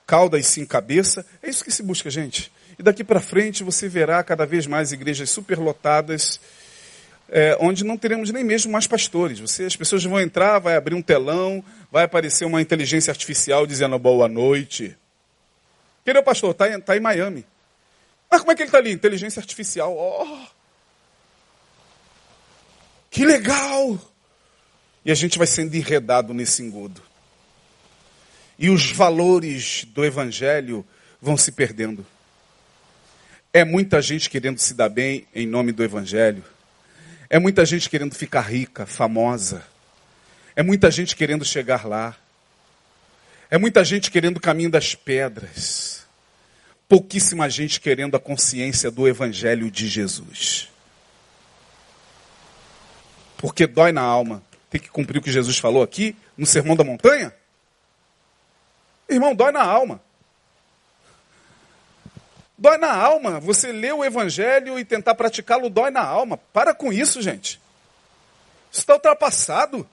A: cauda e sim cabeça. É isso que se busca, gente. E daqui para frente você verá cada vez mais igrejas superlotadas, é, onde não teremos nem mesmo mais pastores. Você, as pessoas vão entrar, vai abrir um telão, vai aparecer uma inteligência artificial dizendo boa noite. Quem é o pastor? Está tá em Miami. Mas como é que ele está ali? Inteligência artificial. Oh, que legal! E a gente vai sendo enredado nesse engodo. E os valores do evangelho vão se perdendo. É muita gente querendo se dar bem em nome do Evangelho. É muita gente querendo ficar rica, famosa. É muita gente querendo chegar lá. É muita gente querendo o caminho das pedras. Pouquíssima gente querendo a consciência do Evangelho de Jesus. Porque dói na alma. Tem que cumprir o que Jesus falou aqui no Sermão da Montanha. Irmão, dói na alma. Dói na alma. Você ler o evangelho e tentar praticá-lo dói na alma. Para com isso, gente. Isso está ultrapassado.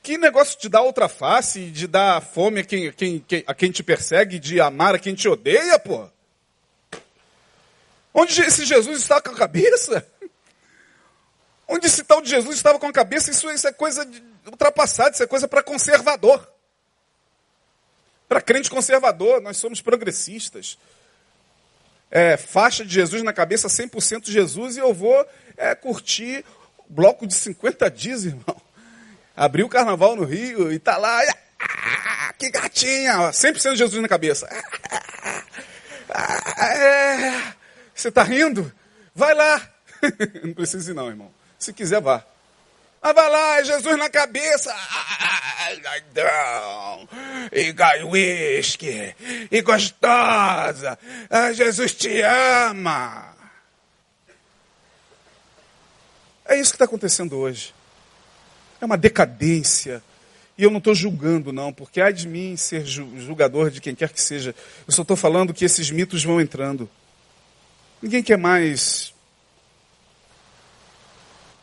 A: Que negócio de dar outra face, de dar fome a quem, quem, quem, a quem te persegue, de amar a quem te odeia, pô? Onde esse Jesus está com a cabeça? Onde esse tal de Jesus estava com a cabeça? Isso, isso é coisa ultrapassada, isso é coisa para conservador. Para crente conservador, nós somos progressistas é, faixa de Jesus na cabeça, 100% Jesus, e eu vou é, curtir bloco de 50 dias, irmão. Abri o carnaval no Rio e tá lá, ah, que gatinha, 100% Jesus na cabeça. Ah, é, você tá rindo? Vai lá. Não precisa ir não, irmão. Se quiser, vá. Mas vai lá, é Jesus na cabeça. Não. E gai whisky. E gostosa. Ah, Jesus te ama. É isso que está acontecendo hoje. É uma decadência. E eu não estou julgando, não, porque há de mim ser julgador de quem quer que seja. Eu só estou falando que esses mitos vão entrando. Ninguém quer mais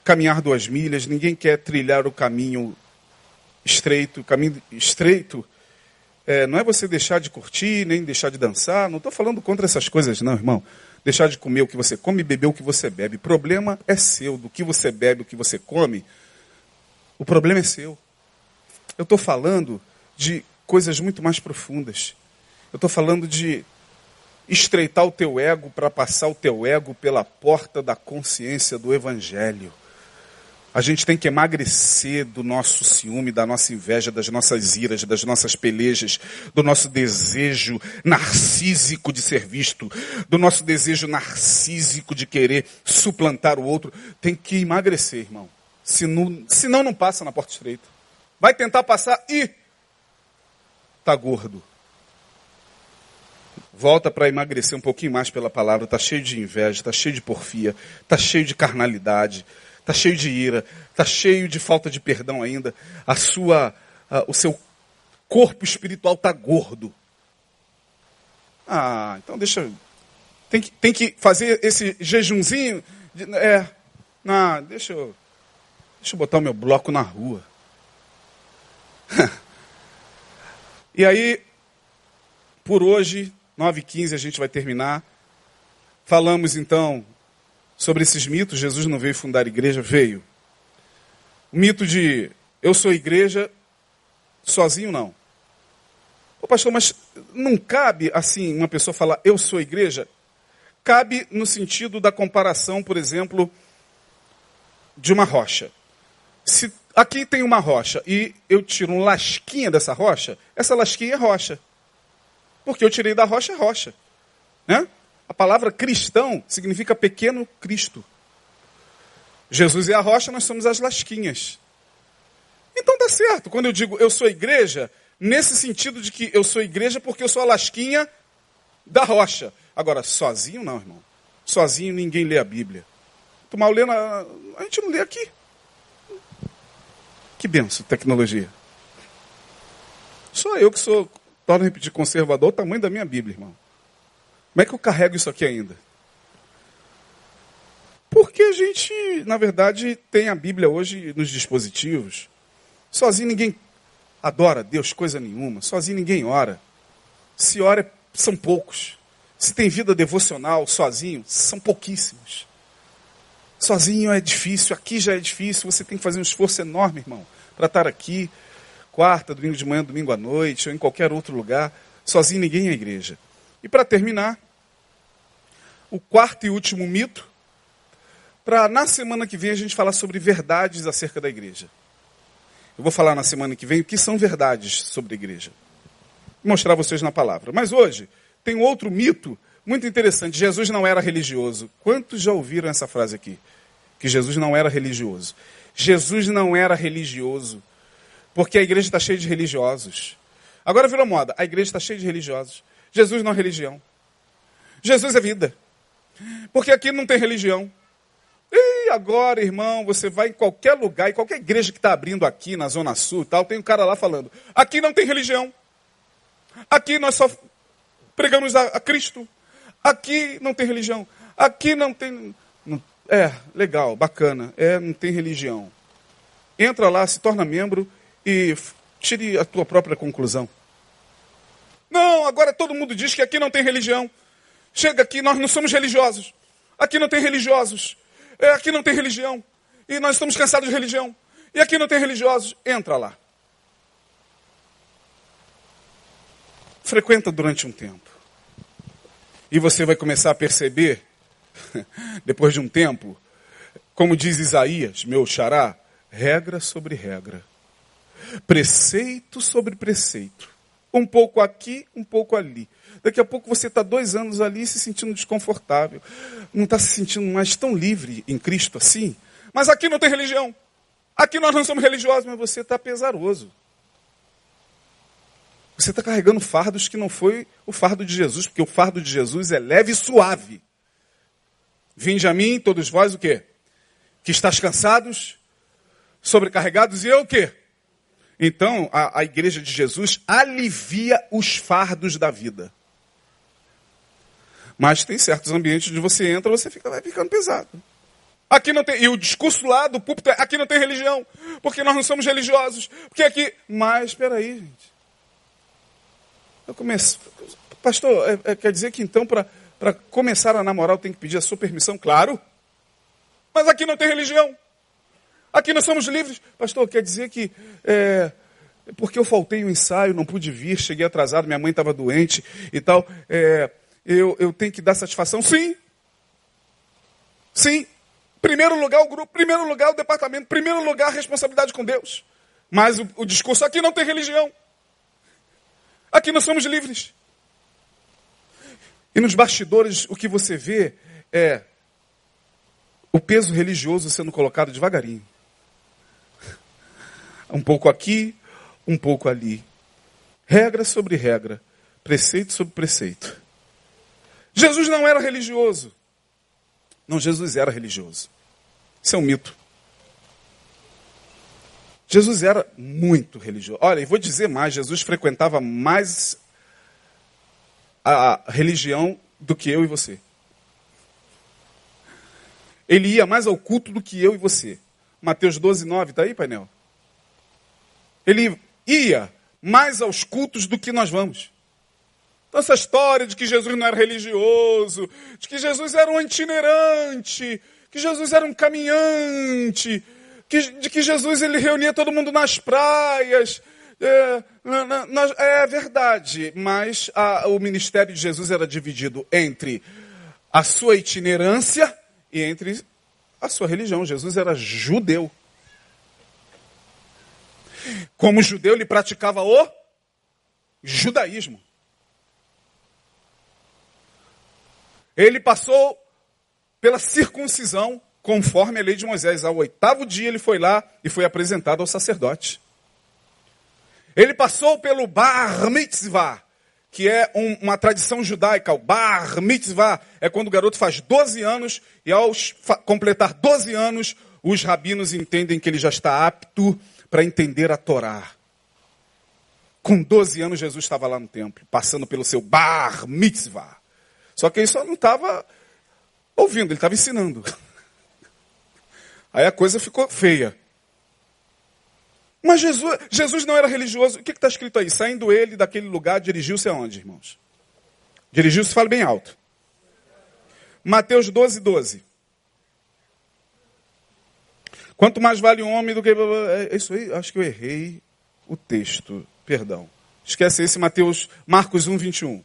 A: caminhar duas milhas, ninguém quer trilhar o caminho estreito. O caminho estreito é, não é você deixar de curtir, nem deixar de dançar. Não estou falando contra essas coisas, não, irmão. Deixar de comer o que você come e beber o que você bebe. O problema é seu, do que você bebe, o que você come. O problema é seu. Eu estou falando de coisas muito mais profundas. Eu estou falando de estreitar o teu ego para passar o teu ego pela porta da consciência do Evangelho. A gente tem que emagrecer do nosso ciúme, da nossa inveja, das nossas iras, das nossas pelejas, do nosso desejo narcísico de ser visto, do nosso desejo narcísico de querer suplantar o outro. Tem que emagrecer, irmão. Senão, senão não passa na porta estreita. Vai tentar passar e tá gordo. Volta para emagrecer um pouquinho mais pela palavra. Tá cheio de inveja, tá cheio de porfia, tá cheio de carnalidade está cheio de ira, está cheio de falta de perdão ainda, a sua, a, o seu corpo espiritual está gordo. Ah, então deixa. Tem que, tem que fazer esse jejumzinho. De, é, não, deixa eu, deixa eu botar o meu bloco na rua. e aí, por hoje, 9h15 a gente vai terminar. Falamos então sobre esses mitos. Jesus não veio fundar igreja, veio. O mito de eu sou igreja, sozinho não. Ô pastor, mas não cabe assim uma pessoa falar eu sou igreja? Cabe no sentido da comparação, por exemplo, de uma rocha. Se aqui tem uma rocha e eu tiro um lasquinha dessa rocha, essa lasquinha é rocha. Porque eu tirei da rocha é rocha. Né? A palavra cristão significa pequeno Cristo. Jesus é a rocha, nós somos as lasquinhas. Então tá certo. Quando eu digo eu sou igreja, nesse sentido de que eu sou igreja porque eu sou a lasquinha da rocha. Agora, sozinho não, irmão. Sozinho ninguém lê a Bíblia. Tomar lendo, a gente não lê aqui. Que benção, tecnologia. Só eu que sou, torno repetir, conservador, o tamanho da minha Bíblia, irmão. Como é que eu carrego isso aqui ainda? Porque a gente, na verdade, tem a Bíblia hoje nos dispositivos. Sozinho ninguém adora Deus coisa nenhuma. Sozinho ninguém ora. Se ora, são poucos. Se tem vida devocional sozinho, são pouquíssimos. Sozinho é difícil, aqui já é difícil, você tem que fazer um esforço enorme, irmão, para estar aqui, quarta, domingo de manhã, domingo à noite, ou em qualquer outro lugar. Sozinho ninguém é igreja. E para terminar, o quarto e último mito, para na semana que vem a gente falar sobre verdades acerca da igreja. Eu vou falar na semana que vem o que são verdades sobre a igreja. Vou mostrar a vocês na palavra. Mas hoje tem outro mito muito interessante. Jesus não era religioso. Quantos já ouviram essa frase aqui? Que Jesus não era religioso. Jesus não era religioso. Porque a igreja está cheia de religiosos. Agora virou moda. A igreja está cheia de religiosos. Jesus não é religião. Jesus é vida. Porque aqui não tem religião. E agora, irmão, você vai em qualquer lugar, em qualquer igreja que está abrindo aqui na Zona Sul e tal, tem um cara lá falando: aqui não tem religião. Aqui nós só pregamos a, a Cristo. Aqui não tem religião. Aqui não tem. Não, é, legal, bacana. É, não tem religião. Entra lá, se torna membro e tire a tua própria conclusão. Não, agora todo mundo diz que aqui não tem religião. Chega aqui, nós não somos religiosos. Aqui não tem religiosos. É, aqui não tem religião. E nós estamos cansados de religião. E aqui não tem religiosos. Entra lá. Frequenta durante um tempo. E você vai começar a perceber, depois de um tempo, como diz Isaías, meu xará, regra sobre regra, preceito sobre preceito, um pouco aqui, um pouco ali. Daqui a pouco você está dois anos ali se sentindo desconfortável, não está se sentindo mais tão livre em Cristo assim. Mas aqui não tem religião. Aqui nós não somos religiosos, mas você está pesaroso. Você está carregando fardos que não foi o fardo de Jesus, porque o fardo de Jesus é leve e suave. Vinde a mim, todos vós, o quê? Que estás cansados, sobrecarregados, e eu o quê? Então, a, a igreja de Jesus alivia os fardos da vida. Mas tem certos ambientes onde você entra, você fica, vai ficando pesado. Aqui não tem, e o discurso lá do púlpito é, aqui não tem religião, porque nós não somos religiosos, porque aqui, mas espera aí, gente. Eu começo. Pastor, é, é, quer dizer que então para começar a namorar eu tenho que pedir a sua permissão? Claro. Mas aqui não tem religião. Aqui nós somos livres. Pastor, quer dizer que é, porque eu faltei o um ensaio, não pude vir, cheguei atrasado, minha mãe estava doente e tal. É, eu, eu tenho que dar satisfação? Sim. Sim. Primeiro lugar o grupo, primeiro lugar o departamento, primeiro lugar a responsabilidade com Deus. Mas o, o discurso aqui não tem religião. Aqui nós somos livres. E nos bastidores, o que você vê é o peso religioso sendo colocado devagarinho. Um pouco aqui, um pouco ali. Regra sobre regra, preceito sobre preceito. Jesus não era religioso. Não, Jesus era religioso. Isso é um mito. Jesus era muito religioso. Olha, e vou dizer mais: Jesus frequentava mais a religião do que eu e você. Ele ia mais ao culto do que eu e você. Mateus 12, 9, está aí, painel? Ele ia mais aos cultos do que nós vamos. Então, essa história de que Jesus não era religioso, de que Jesus era um itinerante, que Jesus era um caminhante, que, de que Jesus ele reunia todo mundo nas praias. É, é verdade, mas a, o ministério de Jesus era dividido entre a sua itinerância e entre a sua religião. Jesus era judeu. Como judeu, ele praticava o judaísmo. Ele passou pela circuncisão, conforme a lei de Moisés. Ao oitavo dia ele foi lá e foi apresentado ao sacerdote. Ele passou pelo bar mitzvah, que é um, uma tradição judaica. O bar mitzvah é quando o garoto faz 12 anos e ao completar 12 anos, os rabinos entendem que ele já está apto para entender a Torá. Com 12 anos, Jesus estava lá no templo, passando pelo seu bar mitzvah. Só que ele só não estava ouvindo, ele estava ensinando. Aí a coisa ficou feia. Mas Jesus, Jesus não era religioso. O que está escrito aí? Saindo ele daquele lugar, dirigiu-se aonde, irmãos? Dirigiu-se, fala bem alto. Mateus 12, 12. Quanto mais vale um homem do que. É isso aí, acho que eu errei o texto. Perdão. Esquece esse Mateus, Marcos 1, 21.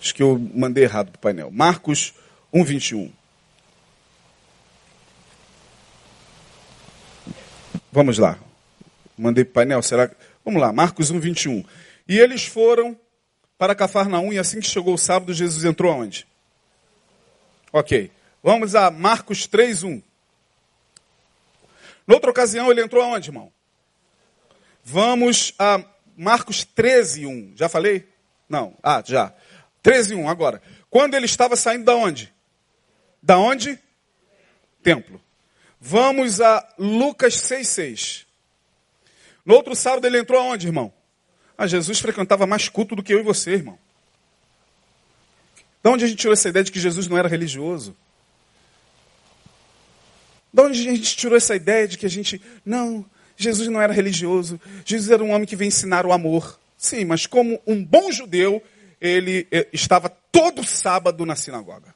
A: Acho que eu mandei errado para o painel. Marcos 1, 21. Vamos lá. Mandei para o painel, será? Vamos lá, Marcos 1, 21. E eles foram para Cafarnaum e assim que chegou o sábado, Jesus entrou aonde? Ok. Vamos a Marcos 3, 1. Noutra ocasião, ele entrou aonde, irmão? Vamos a Marcos 13, 1. Já falei? Não. Ah, já. 13, 1 agora. Quando ele estava saindo da onde? Da onde? Templo. Vamos a Lucas 6, 6. No outro sábado ele entrou aonde, irmão? Ah, Jesus frequentava mais culto do que eu e você, irmão. De onde a gente tirou essa ideia de que Jesus não era religioso? De onde a gente tirou essa ideia de que a gente. Não, Jesus não era religioso. Jesus era um homem que veio ensinar o amor. Sim, mas como um bom judeu, ele eh, estava todo sábado na sinagoga.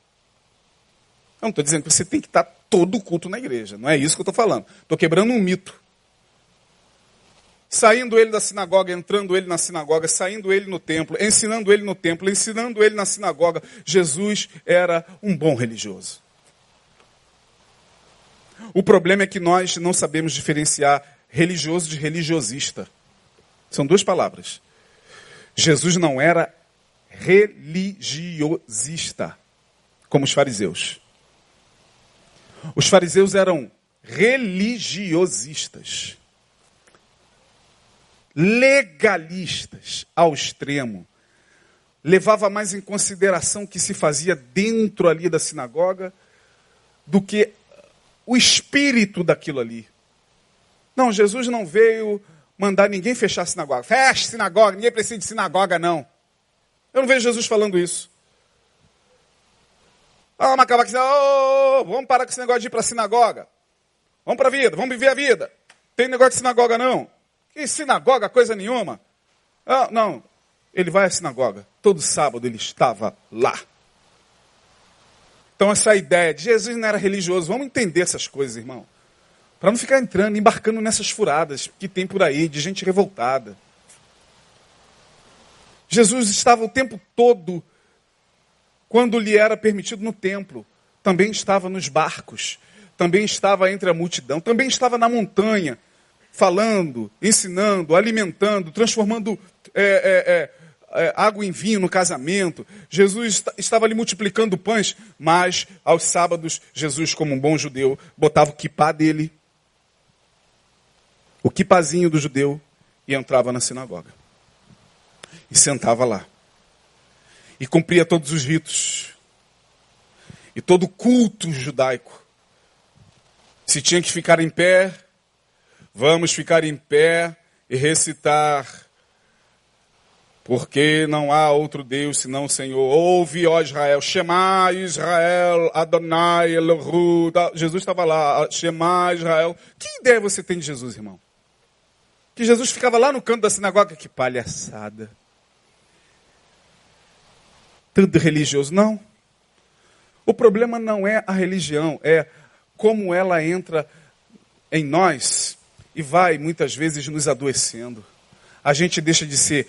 A: Eu não estou dizendo que você tem que estar todo culto na igreja. Não é isso que eu estou falando. Estou quebrando um mito. Saindo ele da sinagoga, entrando ele na sinagoga, saindo ele no templo, ensinando ele no templo, ensinando ele na sinagoga. Jesus era um bom religioso. O problema é que nós não sabemos diferenciar religioso de religiosista. São duas palavras. Jesus não era religiosista, como os fariseus. Os fariseus eram religiosistas, legalistas ao extremo. Levava mais em consideração o que se fazia dentro ali da sinagoga do que o espírito daquilo ali. Não, Jesus não veio mandar ninguém fechar a sinagoga. Feche sinagoga, ninguém precisa de sinagoga, não. Eu não vejo Jesus falando isso. Vamos acabar com oh, vamos parar com esse negócio de ir para a sinagoga. Vamos para a vida, vamos viver a vida. Tem negócio de sinagoga, não. Que sinagoga, coisa nenhuma. Ah, não, ele vai à sinagoga. Todo sábado ele estava lá. Então, essa ideia de Jesus não era religioso, vamos entender essas coisas, irmão. Para não ficar entrando, embarcando nessas furadas que tem por aí, de gente revoltada. Jesus estava o tempo todo, quando lhe era permitido no templo, também estava nos barcos, também estava entre a multidão, também estava na montanha, falando, ensinando, alimentando, transformando é, é, é, água em vinho no casamento. Jesus estava ali multiplicando pães, mas aos sábados, Jesus, como um bom judeu, botava o quipá dele, o quipazinho do judeu, e entrava na sinagoga. E sentava lá. E cumpria todos os ritos. E todo o culto judaico. Se tinha que ficar em pé, vamos ficar em pé e recitar. Porque não há outro Deus senão o Senhor. Ouve, ó Israel, Shema Israel, Adonai Elohu. Jesus estava lá, Shema Israel. Que ideia você tem de Jesus, irmão? Que Jesus ficava lá no canto da sinagoga? Que palhaçada. Tanto religioso. Não. O problema não é a religião, é como ela entra em nós e vai muitas vezes nos adoecendo. A gente deixa de ser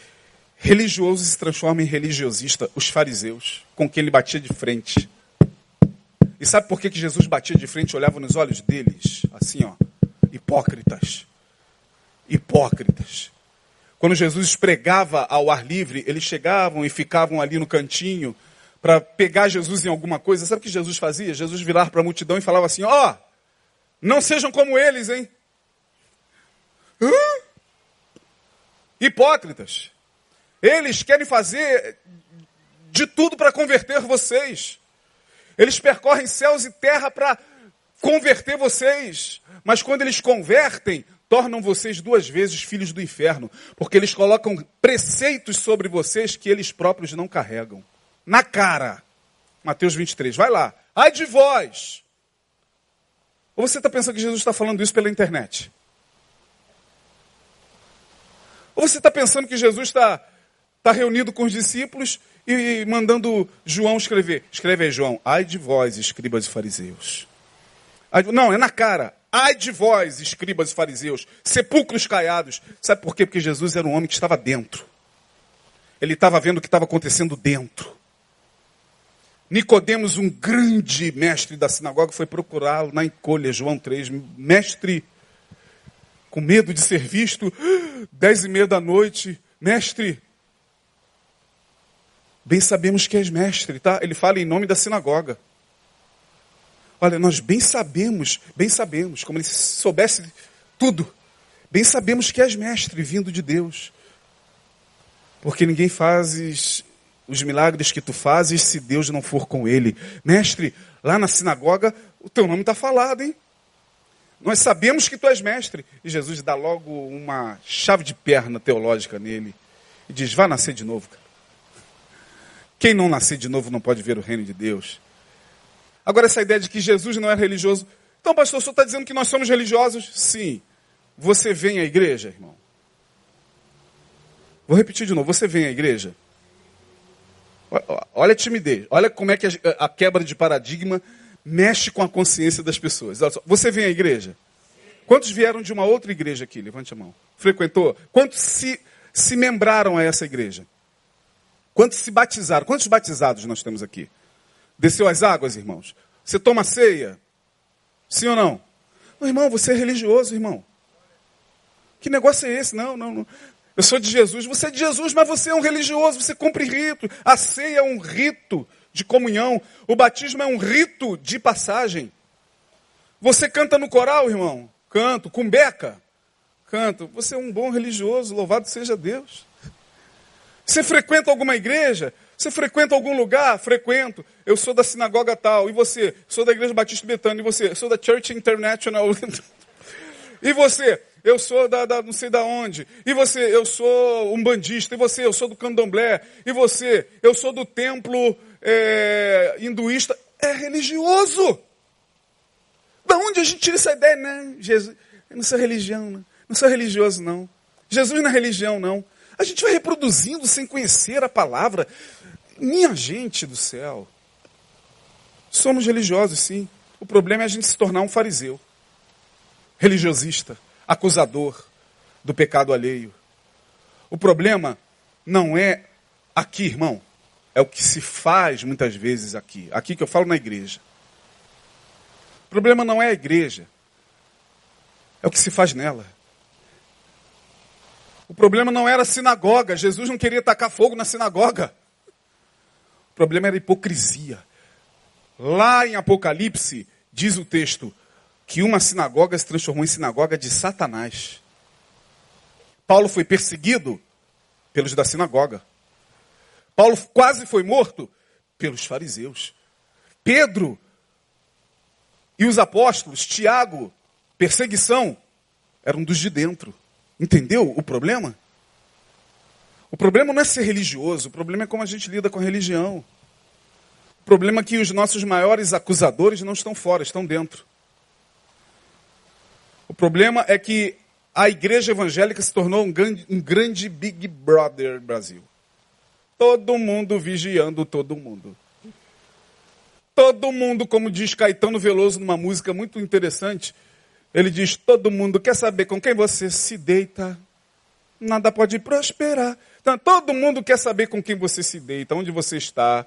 A: religioso se transforma em religiosista, os fariseus, com quem ele batia de frente. E sabe por que, que Jesus batia de frente e olhava nos olhos deles? Assim, ó, hipócritas. Hipócritas. Quando Jesus pregava ao ar livre, eles chegavam e ficavam ali no cantinho para pegar Jesus em alguma coisa. Sabe o que Jesus fazia? Jesus virava para a multidão e falava assim: Ó, oh, não sejam como eles, hein? Hã? Hipócritas. Eles querem fazer de tudo para converter vocês. Eles percorrem céus e terra para converter vocês. Mas quando eles convertem, tornam vocês duas vezes filhos do inferno, porque eles colocam preceitos sobre vocês que eles próprios não carregam. Na cara. Mateus 23, vai lá. Ai de vós. Ou você está pensando que Jesus está falando isso pela internet? Ou você está pensando que Jesus está está reunido com os discípulos e mandando João escrever. Escreve aí, João. Ai de vós, escribas e fariseus. Não, é na cara. Ai de vós, escribas e fariseus, sepulcros caiados. Sabe por quê? Porque Jesus era um homem que estava dentro. Ele estava vendo o que estava acontecendo dentro. Nicodemos, um grande mestre da sinagoga, foi procurá-lo na encolha, João 3. Mestre, com medo de ser visto, dez e meia da noite, mestre, Bem sabemos que és mestre, tá? Ele fala em nome da sinagoga. Olha, nós bem sabemos, bem sabemos, como ele soubesse tudo, bem sabemos que és mestre vindo de Deus. Porque ninguém faz os milagres que tu fazes se Deus não for com ele. Mestre, lá na sinagoga, o teu nome está falado, hein? Nós sabemos que tu és mestre. E Jesus dá logo uma chave de perna teológica nele. E diz: vá nascer de novo, cara. Quem não nascer de novo não pode ver o reino de Deus. Agora, essa ideia de que Jesus não é religioso. Então, pastor, o senhor está dizendo que nós somos religiosos? Sim. Você vem à igreja, irmão? Vou repetir de novo. Você vem à igreja? Olha a timidez. Olha como é que a quebra de paradigma mexe com a consciência das pessoas. Você vem à igreja? Quantos vieram de uma outra igreja aqui? Levante a mão. Frequentou? Quantos se, se membraram a essa igreja? Quantos se batizaram? Quantos batizados nós temos aqui? Desceu as águas, irmãos? Você toma ceia? Sim ou não? Não, irmão, você é religioso, irmão. Que negócio é esse? Não, não, não. Eu sou de Jesus. Você é de Jesus, mas você é um religioso. Você cumpre rito. A ceia é um rito de comunhão. O batismo é um rito de passagem. Você canta no coral, irmão? Canto. Com beca? Canto. Você é um bom religioso. Louvado seja Deus. Você frequenta alguma igreja? Você frequenta algum lugar? Frequento. Eu sou da sinagoga tal. E você? Sou da Igreja Batista Betânia. E você? Sou da Church International. e você? Eu sou da, da, não sei da onde. E você? Eu sou um bandista. E você? Eu sou do candomblé. E você? Eu sou do templo é, hinduísta. É religioso. Da onde a gente tira essa ideia? Não, Jesus, eu não sou religião, não. Não sou religioso, não. Jesus não é religião, não. A gente vai reproduzindo sem conhecer a palavra. Minha gente do céu. Somos religiosos, sim. O problema é a gente se tornar um fariseu, religiosista, acusador do pecado alheio. O problema não é aqui, irmão. É o que se faz muitas vezes aqui. Aqui que eu falo na igreja. O problema não é a igreja. É o que se faz nela. O problema não era a sinagoga. Jesus não queria tacar fogo na sinagoga. O problema era a hipocrisia. Lá em Apocalipse, diz o texto, que uma sinagoga se transformou em sinagoga de Satanás. Paulo foi perseguido pelos da sinagoga. Paulo quase foi morto pelos fariseus. Pedro E os apóstolos, Tiago, perseguição, eram dos de dentro. Entendeu o problema? O problema não é ser religioso, o problema é como a gente lida com a religião. O problema é que os nossos maiores acusadores não estão fora, estão dentro. O problema é que a igreja evangélica se tornou um grande, um grande Big Brother Brasil. Todo mundo vigiando todo mundo. Todo mundo, como diz Caetano Veloso numa música muito interessante, ele diz: todo mundo quer saber com quem você se deita, nada pode prosperar. Então, todo mundo quer saber com quem você se deita, onde você está,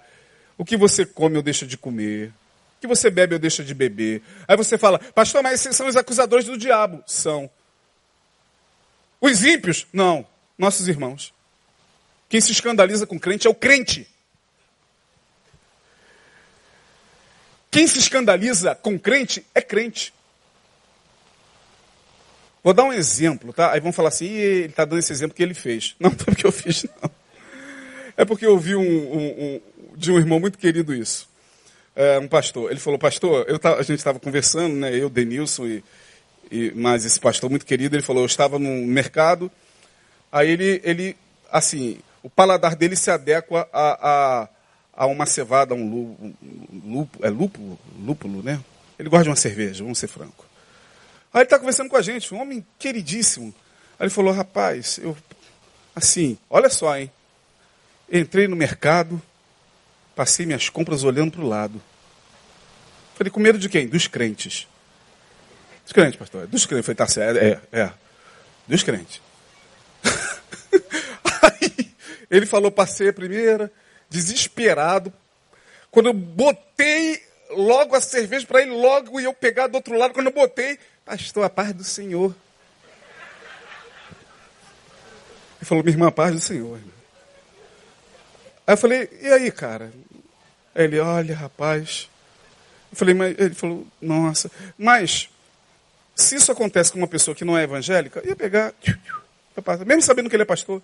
A: o que você come ou deixa de comer, o que você bebe ou deixa de beber. Aí você fala, pastor, mas esses são os acusadores do diabo. São. Os ímpios? Não. Nossos irmãos. Quem se escandaliza com crente é o crente. Quem se escandaliza com crente é crente. Vou dar um exemplo, tá? Aí vão falar assim, ele está dando esse exemplo que ele fez. Não, não é porque eu fiz, não. É porque eu ouvi um, um, um, de um irmão muito querido isso. É, um pastor. Ele falou, pastor, eu a gente estava conversando, né? Eu, Denilson e, e mais esse pastor muito querido, ele falou, eu estava no mercado, aí ele, ele assim, o paladar dele se adequa a, a, a uma cevada, um lúpulo, é lúpulo, lúpulo, né? Ele gosta de uma cerveja, vamos ser franco. Aí ele está conversando com a gente, um homem queridíssimo. Aí ele falou, rapaz, eu, assim, olha só, hein? Entrei no mercado, passei minhas compras olhando para o lado. Falei, com medo de quem? Dos crentes. Dos crentes, pastor. Dos crentes. Falei, tá certo, é, é. Dos crentes. Aí, ele falou, passei a primeira, desesperado. Quando eu botei logo a cerveja para ele, logo eu pegar do outro lado, quando eu botei, Pastor, a paz do Senhor. Ele falou, minha irmã, a paz do Senhor. Aí eu falei, e aí, cara? Aí ele, olha, rapaz. Eu falei, mas ele falou, nossa, mas se isso acontece com uma pessoa que não é evangélica, ia pegar, mesmo sabendo que ele é pastor.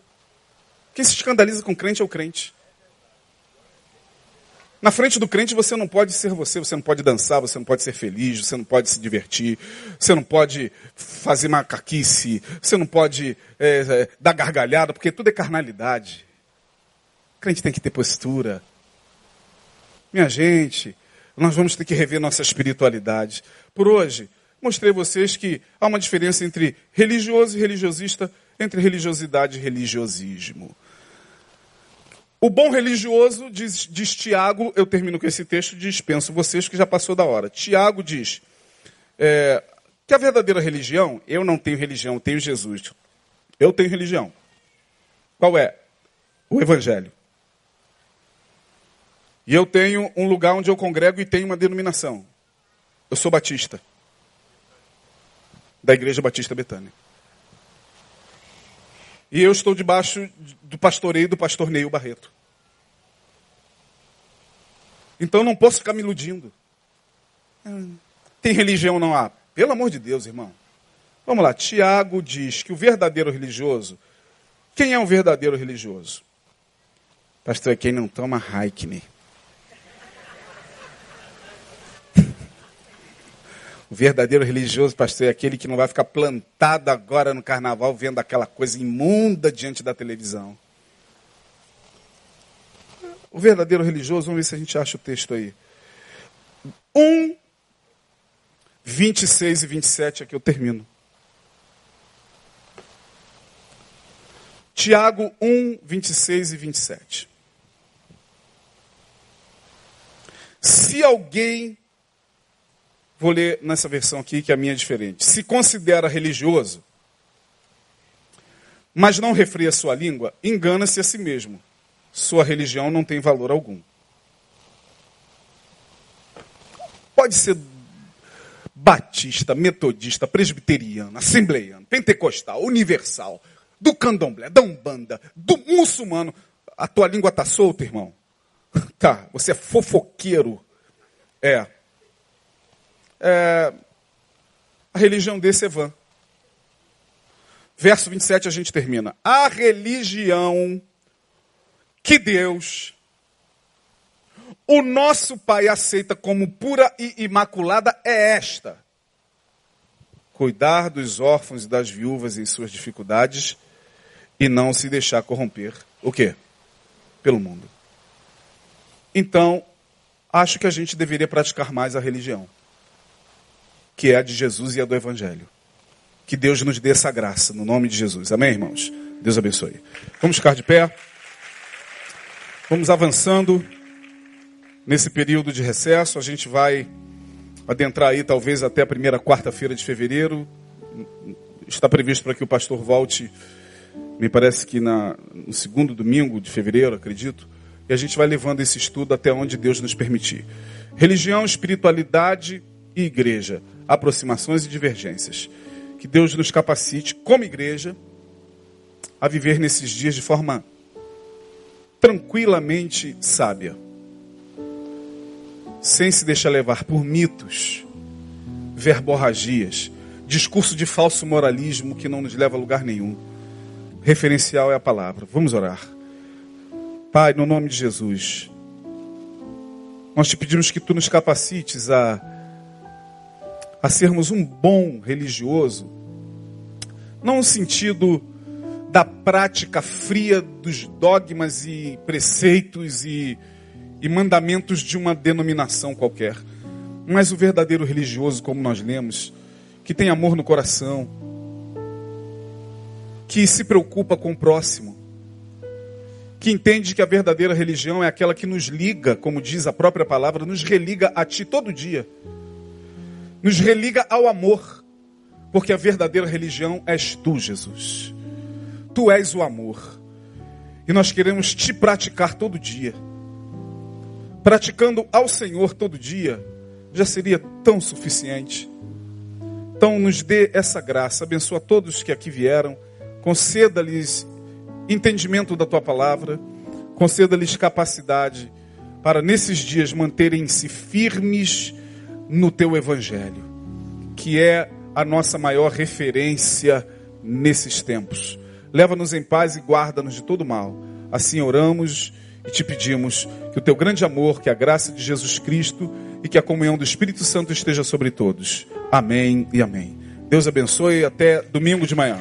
A: Quem se escandaliza com crente é o crente. Na frente do crente você não pode ser você, você não pode dançar, você não pode ser feliz, você não pode se divertir, você não pode fazer macaquice, você não pode é, é, dar gargalhada, porque tudo é carnalidade. O crente tem que ter postura. Minha gente, nós vamos ter que rever nossa espiritualidade. Por hoje, mostrei a vocês que há uma diferença entre religioso e religiosista, entre religiosidade e religiosismo. O bom religioso, diz, diz Tiago, eu termino com esse texto, dispenso vocês que já passou da hora. Tiago diz é, que a verdadeira religião, eu não tenho religião, tenho Jesus. Eu tenho religião. Qual é? O Evangelho. E eu tenho um lugar onde eu congrego e tenho uma denominação. Eu sou batista. Da Igreja Batista Betânia. E eu estou debaixo do pastoreio do pastor Neil Barreto. Então não posso ficar me iludindo. Tem religião não há? Pelo amor de Deus, irmão. Vamos lá, Tiago diz que o verdadeiro religioso. Quem é um verdadeiro religioso? Pastor, é quem não toma Heikne. O verdadeiro religioso, pastor, é aquele que não vai ficar plantado agora no carnaval vendo aquela coisa imunda diante da televisão. O verdadeiro religioso, vamos ver se a gente acha o texto aí. 1, 26 e 27, aqui eu termino. Tiago 1, 26 e 27. Se alguém Vou ler nessa versão aqui, que a minha é diferente. Se considera religioso, mas não refreia sua língua, engana-se a si mesmo. Sua religião não tem valor algum. Pode ser batista, metodista, presbiteriano, assembleiano, pentecostal, universal, do candomblé, da umbanda, do muçulmano. A tua língua está solta, irmão? Tá, você é fofoqueiro. É, é, a religião desse é vã. Verso 27 a gente termina. A religião que Deus o nosso Pai aceita como pura e imaculada é esta: cuidar dos órfãos e das viúvas em suas dificuldades e não se deixar corromper. O quê? Pelo mundo. Então, acho que a gente deveria praticar mais a religião, que é a de Jesus e a do Evangelho. Que Deus nos dê essa graça, no nome de Jesus. Amém, irmãos? Deus abençoe. Vamos ficar de pé. Vamos avançando nesse período de recesso. A gente vai adentrar aí talvez até a primeira quarta-feira de fevereiro. Está previsto para que o pastor volte, me parece que na, no segundo domingo de fevereiro, acredito. E a gente vai levando esse estudo até onde Deus nos permitir. Religião, espiritualidade e igreja. Aproximações e divergências. Que Deus nos capacite, como igreja, a viver nesses dias de forma tranquilamente sábia sem se deixar levar por mitos, verborragias, discurso de falso moralismo que não nos leva a lugar nenhum. Referencial é a palavra. Vamos orar. Pai, no nome de Jesus, nós te pedimos que tu nos capacites a, a sermos um bom religioso, não no sentido da prática fria dos dogmas e preceitos e e mandamentos de uma denominação qualquer. Mas o verdadeiro religioso, como nós lemos, que tem amor no coração, que se preocupa com o próximo, que entende que a verdadeira religião é aquela que nos liga, como diz a própria palavra, nos religa a ti todo dia. Nos religa ao amor, porque a verdadeira religião és tu, Jesus. Tu és o amor. E nós queremos te praticar todo dia praticando ao Senhor todo dia, já seria tão suficiente. Então, nos dê essa graça, abençoa todos que aqui vieram, conceda-lhes entendimento da tua palavra, conceda-lhes capacidade para nesses dias manterem-se firmes no teu evangelho, que é a nossa maior referência nesses tempos. Leva-nos em paz e guarda-nos de todo mal. Assim oramos e te pedimos que o teu grande amor, que a graça de Jesus Cristo e que a comunhão do Espírito Santo esteja sobre todos. Amém e amém. Deus abençoe. Até domingo de manhã.